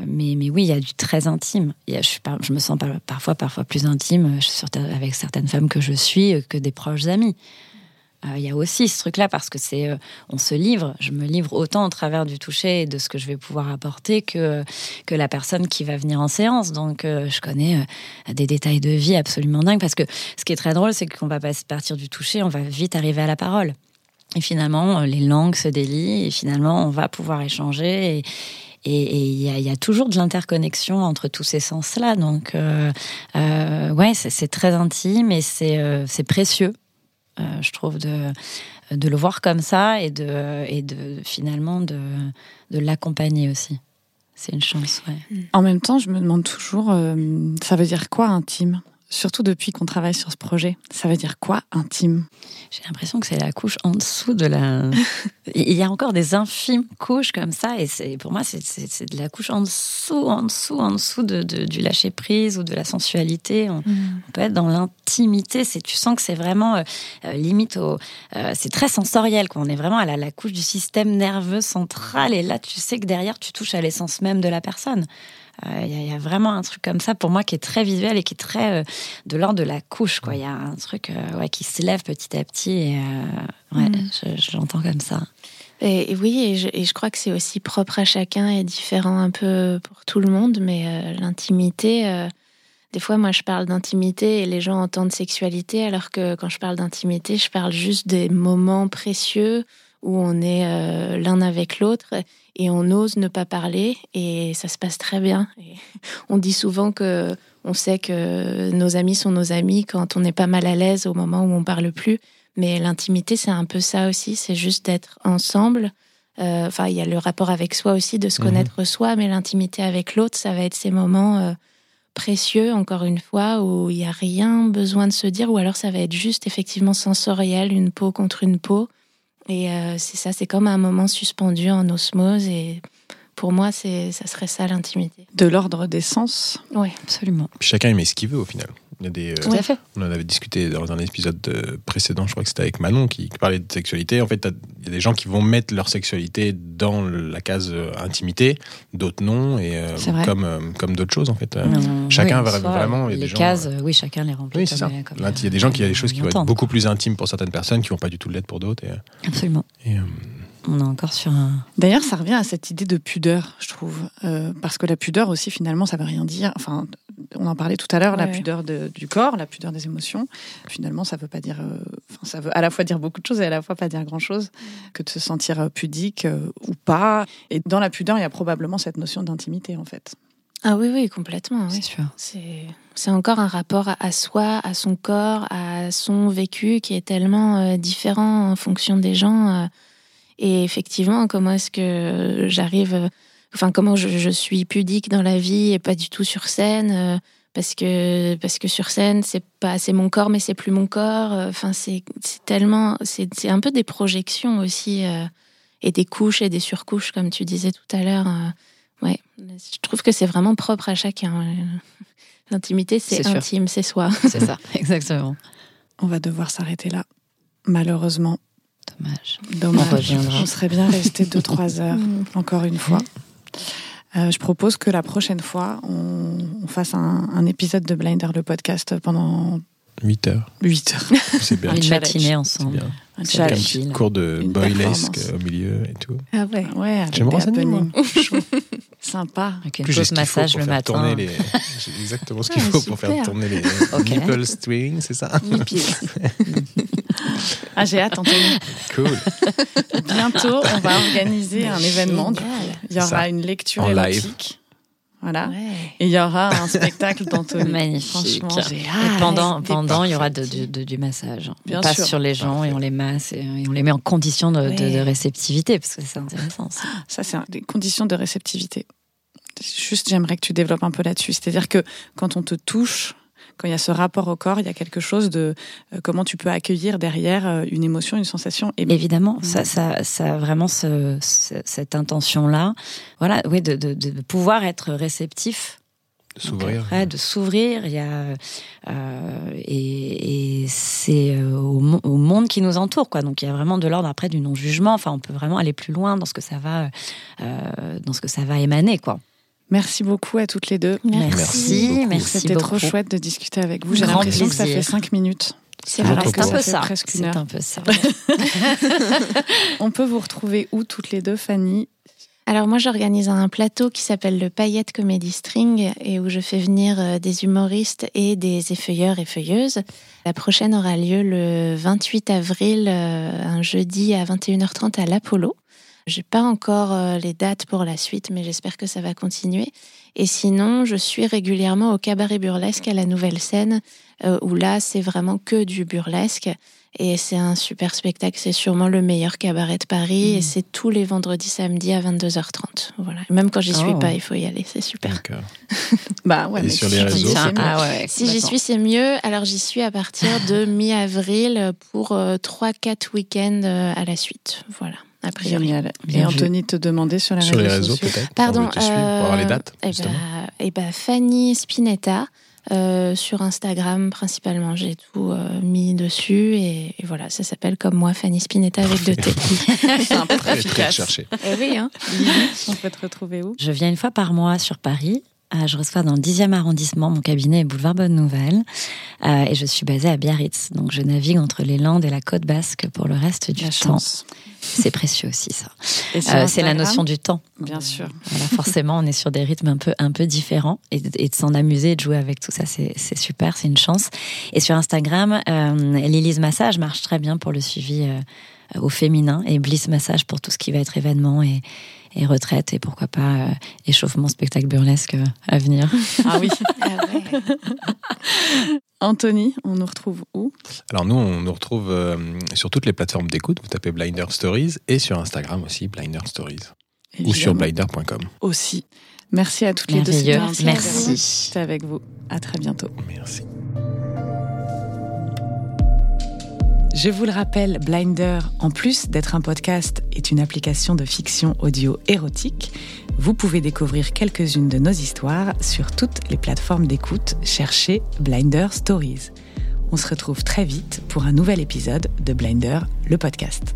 mais, mais oui, il y a du très intime. Y a, je, je me sens parfois, parfois plus intime avec certaines femmes que je suis que des proches amis. Euh, il y a aussi ce truc-là parce que c'est, euh, on se livre. Je me livre autant au travers du toucher et de ce que je vais pouvoir apporter que que la personne qui va venir en séance. Donc, euh, je connais des détails de vie absolument dingues parce que ce qui est très drôle, c'est qu'on va partir du toucher, on va vite arriver à la parole. Et finalement, les langues se délient et finalement, on va pouvoir échanger. Et, il y, a toujours de l'interconnexion entre tous ces sens-là. Donc, ouais, c'est très intime et c'est précieux. Euh, je trouve, de, de le voir comme ça et de, et de finalement de, de l'accompagner aussi. C'est une chance. En même temps, je me demande toujours, euh, ça veut dire quoi intime? Surtout depuis qu'on travaille sur ce projet. Ça veut dire quoi intime? J'ai l'impression que c'est la couche en dessous de la. Il y a encore des infimes couches comme ça, et c'est pour moi c'est de la couche en dessous, en dessous, en dessous de, du lâcher prise ou de la sensualité. On, mm. peut être dans l'intimité. C'est tu sens que c'est vraiment euh, euh, limite au. Euh, c'est très sensoriel. Quoi. On est vraiment à la, la couche du système nerveux central, et là tu sais que derrière tu touches à l'essence même de la personne. Il euh, y, a vraiment un truc comme ça pour moi qui est très visuel et qui est très euh, de l'ordre de la couche. Il y a un truc euh, ouais, qui se lève petit à petit. Et, ouais, mm. je, l'entends comme ça. Et, oui, et je, et je, crois que c'est aussi propre à chacun et différent un peu pour tout le monde, mais l'intimité, des fois moi je parle d'intimité et les gens entendent sexualité, alors que quand je parle d'intimité, je parle juste des moments précieux où on est euh, l'un avec l'autre et on ose ne pas parler et ça se passe très bien. on dit souvent que on sait que nos amis sont nos amis quand on n'est pas mal à l'aise au moment où on parle plus. Mais l'intimité, c'est un peu ça aussi, c'est juste d'être ensemble. Euh, enfin, il y a le rapport avec soi aussi, de se mhm. connaître soi, mais l'intimité avec l'autre, ça va être ces moments euh, précieux, encore une fois, où il n'y a rien besoin de se dire, ou alors ça va être juste effectivement sensoriel, une peau contre une peau. Et euh, c'est ça, c'est comme un moment suspendu en osmose. Et pour moi, c'est ça serait ça l'intimité. De l'ordre des sens Oui, absolument. chacun aimait ce qu'il veut au final. Il y a des, Tout à fait. On en avait discuté dans un épisode précédent, je crois que c'était avec Manon qui, parlait de sexualité. En fait, il y a des gens qui vont mettre leur sexualité dans la case euh, intimité, d'autres non, et euh, comme, euh, comme d'autres choses en fait. chacun va vraiment. les cases, oui, chacun les remplit. Oui, c'est ça. il y a des gens qui ont des choses qui vont être beaucoup plus intimes pour certaines personnes, qui vont pas du tout l'être pour d'autres. Absolument. Et, on est encore sur un. D'ailleurs, ça revient à cette idée de pudeur, je trouve, parce que la pudeur aussi, finalement, ça veut rien dire. Enfin, on en parlait tout à l'heure, la pudeur du corps, la pudeur des émotions. Finalement, ça veut pas dire, euh, ça veut à la fois dire beaucoup de choses et à la fois pas dire grand chose que de se sentir euh, pudique euh, ou pas. Et dans la pudeur, il y a probablement cette notion d'intimité, en fait. Ah oui, oui, complètement. C'est sûr. C'est encore un rapport à soi, à son corps, à son vécu qui est tellement différent en fonction des gens. Et effectivement, comment est-ce que j'arrive enfin comment je, suis pudique dans la vie et pas du tout sur scène euh, parce que parce que sur scène c'est pas c'est mon corps mais c'est plus mon corps. Euh, enfin c'est tellement c'est un peu des projections aussi euh, et des couches et des surcouches comme tu disais tout à l'heure ouais. Je trouve que c'est vraiment propre à chacun l'intimité c'est intime c'est soi. C'est ça exactement. On va devoir s'arrêter là. Malheureusement Dommage. Dommage. On, serait bien resté 2-3 heures, encore une fois. Euh, je propose que la prochaine fois, on, fasse un, épisode de Blinder, le podcast, pendant 8 heures. 8 heures. C'est bien. Une matinée ensemble. Un, un petit cours de boylesque au milieu et tout. Ah ouais, ouais. Je me renseigner, moi. Sympa. Avec une pause massage le matin. Les... J'ai exactement ce qu'il faut pour faire tourner les okay. nipple string, c'est ça Ah, j'ai hâte, Anthony. Cool. Bientôt, on va organiser un événement. Il y aura une lecture en érotique. Voilà. Et il y aura un spectacle d'Anthony. Magnifique. et pendant, pendant il y aura de, du massage. on passe sur les gens et on les masse et, on les met en condition de, de réceptivité parce que c'est intéressant. Ça, ça c'est des conditions de réceptivité. Juste, j'aimerais que tu développes un peu là-dessus. C'est-à-dire que quand on te touche, quand il y a ce rapport au corps, il y a quelque chose de euh, comment tu peux accueillir derrière euh, une émotion, une sensation. Et... Évidemment, ça, ça, ça a vraiment ce, cette intention-là. Voilà, oui, de, de, de, pouvoir être réceptif. De s'ouvrir. de s'ouvrir. Il y a euh, et, et c'est au, au, monde qui nous entoure, quoi. Donc il y a vraiment de l'ordre après du non jugement. Enfin, on peut vraiment aller plus loin dans ce que ça va, euh, dans ce que ça va émaner, quoi. Merci beaucoup à toutes les deux. Merci. Merci. C'était trop chouette de discuter avec vous. J'ai l'impression que ça fait cinq minutes. C'est un, peu ça. C'est un peu ça. On peut vous retrouver où toutes les deux, Fanny? Alors moi j'organise un plateau qui s'appelle le Paillette Comedy String et où je fais venir euh, des humoristes et des effeuilleurs et feuilleuses. La prochaine aura lieu le 28 avril, euh, un jeudi à 21h30 à l'Apollo. J'ai pas encore euh, les dates pour la suite, mais j'espère que ça va continuer. Et sinon, je suis régulièrement au cabaret burlesque à la Nouvelle Scène, euh, où là, c'est vraiment que du burlesque. Et c'est un super spectacle. C'est sûrement le meilleur cabaret de Paris. Et mmh. c'est tous les vendredis, samedis à 22h30. Voilà. Même quand j'y suis oh. pas, il faut y aller. C'est super. bah ouais. Et sur les réseaux. Ah si j'y suis, c'est mieux. Alors j'y suis à partir de mi-avril pour 3-4 euh, week-ends à la suite. Voilà. Génial. Et Anthony te demandait sur, sur les réseaux, peut-être Pardon. Pour, avoir les euh, dates. Et eh bah, et bah, Fanny Spinetta. Euh, sur Instagram principalement, j'ai tout euh, mis dessus et, voilà, ça s'appelle comme moi Fanny Spinetta avec deux T. C'est un peu très efficace. Eh oui, hein. On peut te retrouver où? Je viens une fois par mois sur Paris euh, je reçois dans le 10e arrondissement, mon cabinet est boulevard Bonne Nouvelle, euh, et je suis basée à Biarritz. Donc je navigue entre les Landes et la côte basque pour le reste du temps. C'est précieux aussi ça. Euh, c'est la notion du temps. Bien sûr. Voilà, forcément, on est sur des rythmes un peu un peu différents et, de s'en amuser et de jouer avec tout ça, c'est super, c'est une chance. Et sur Instagram, euh, Massage marche très bien pour le suivi au féminin et Bliss Massage pour tout ce qui va être événement et et retraite et pourquoi pas euh, échauffement spectacle burlesque euh, à venir. Ah oui. Ah Anthony, on nous retrouve où? Alors nous, on nous retrouve euh, sur toutes les plateformes d'écoute. Vous tapez Blinder Stories et sur Instagram aussi, Blinder Stories. Ou sur blinder.com. Aussi. Merci à toutes les deux. Merci. Merci. Avec vous. À très bientôt. Merci. Je vous le rappelle, Blinder, en plus d'être un podcast, est une application de fiction audio érotique. Vous pouvez découvrir quelques-unes de nos histoires sur toutes les plateformes d'écoute. Cherchez Blinder Stories. On se retrouve très vite pour un nouvel épisode de Blinder, le podcast.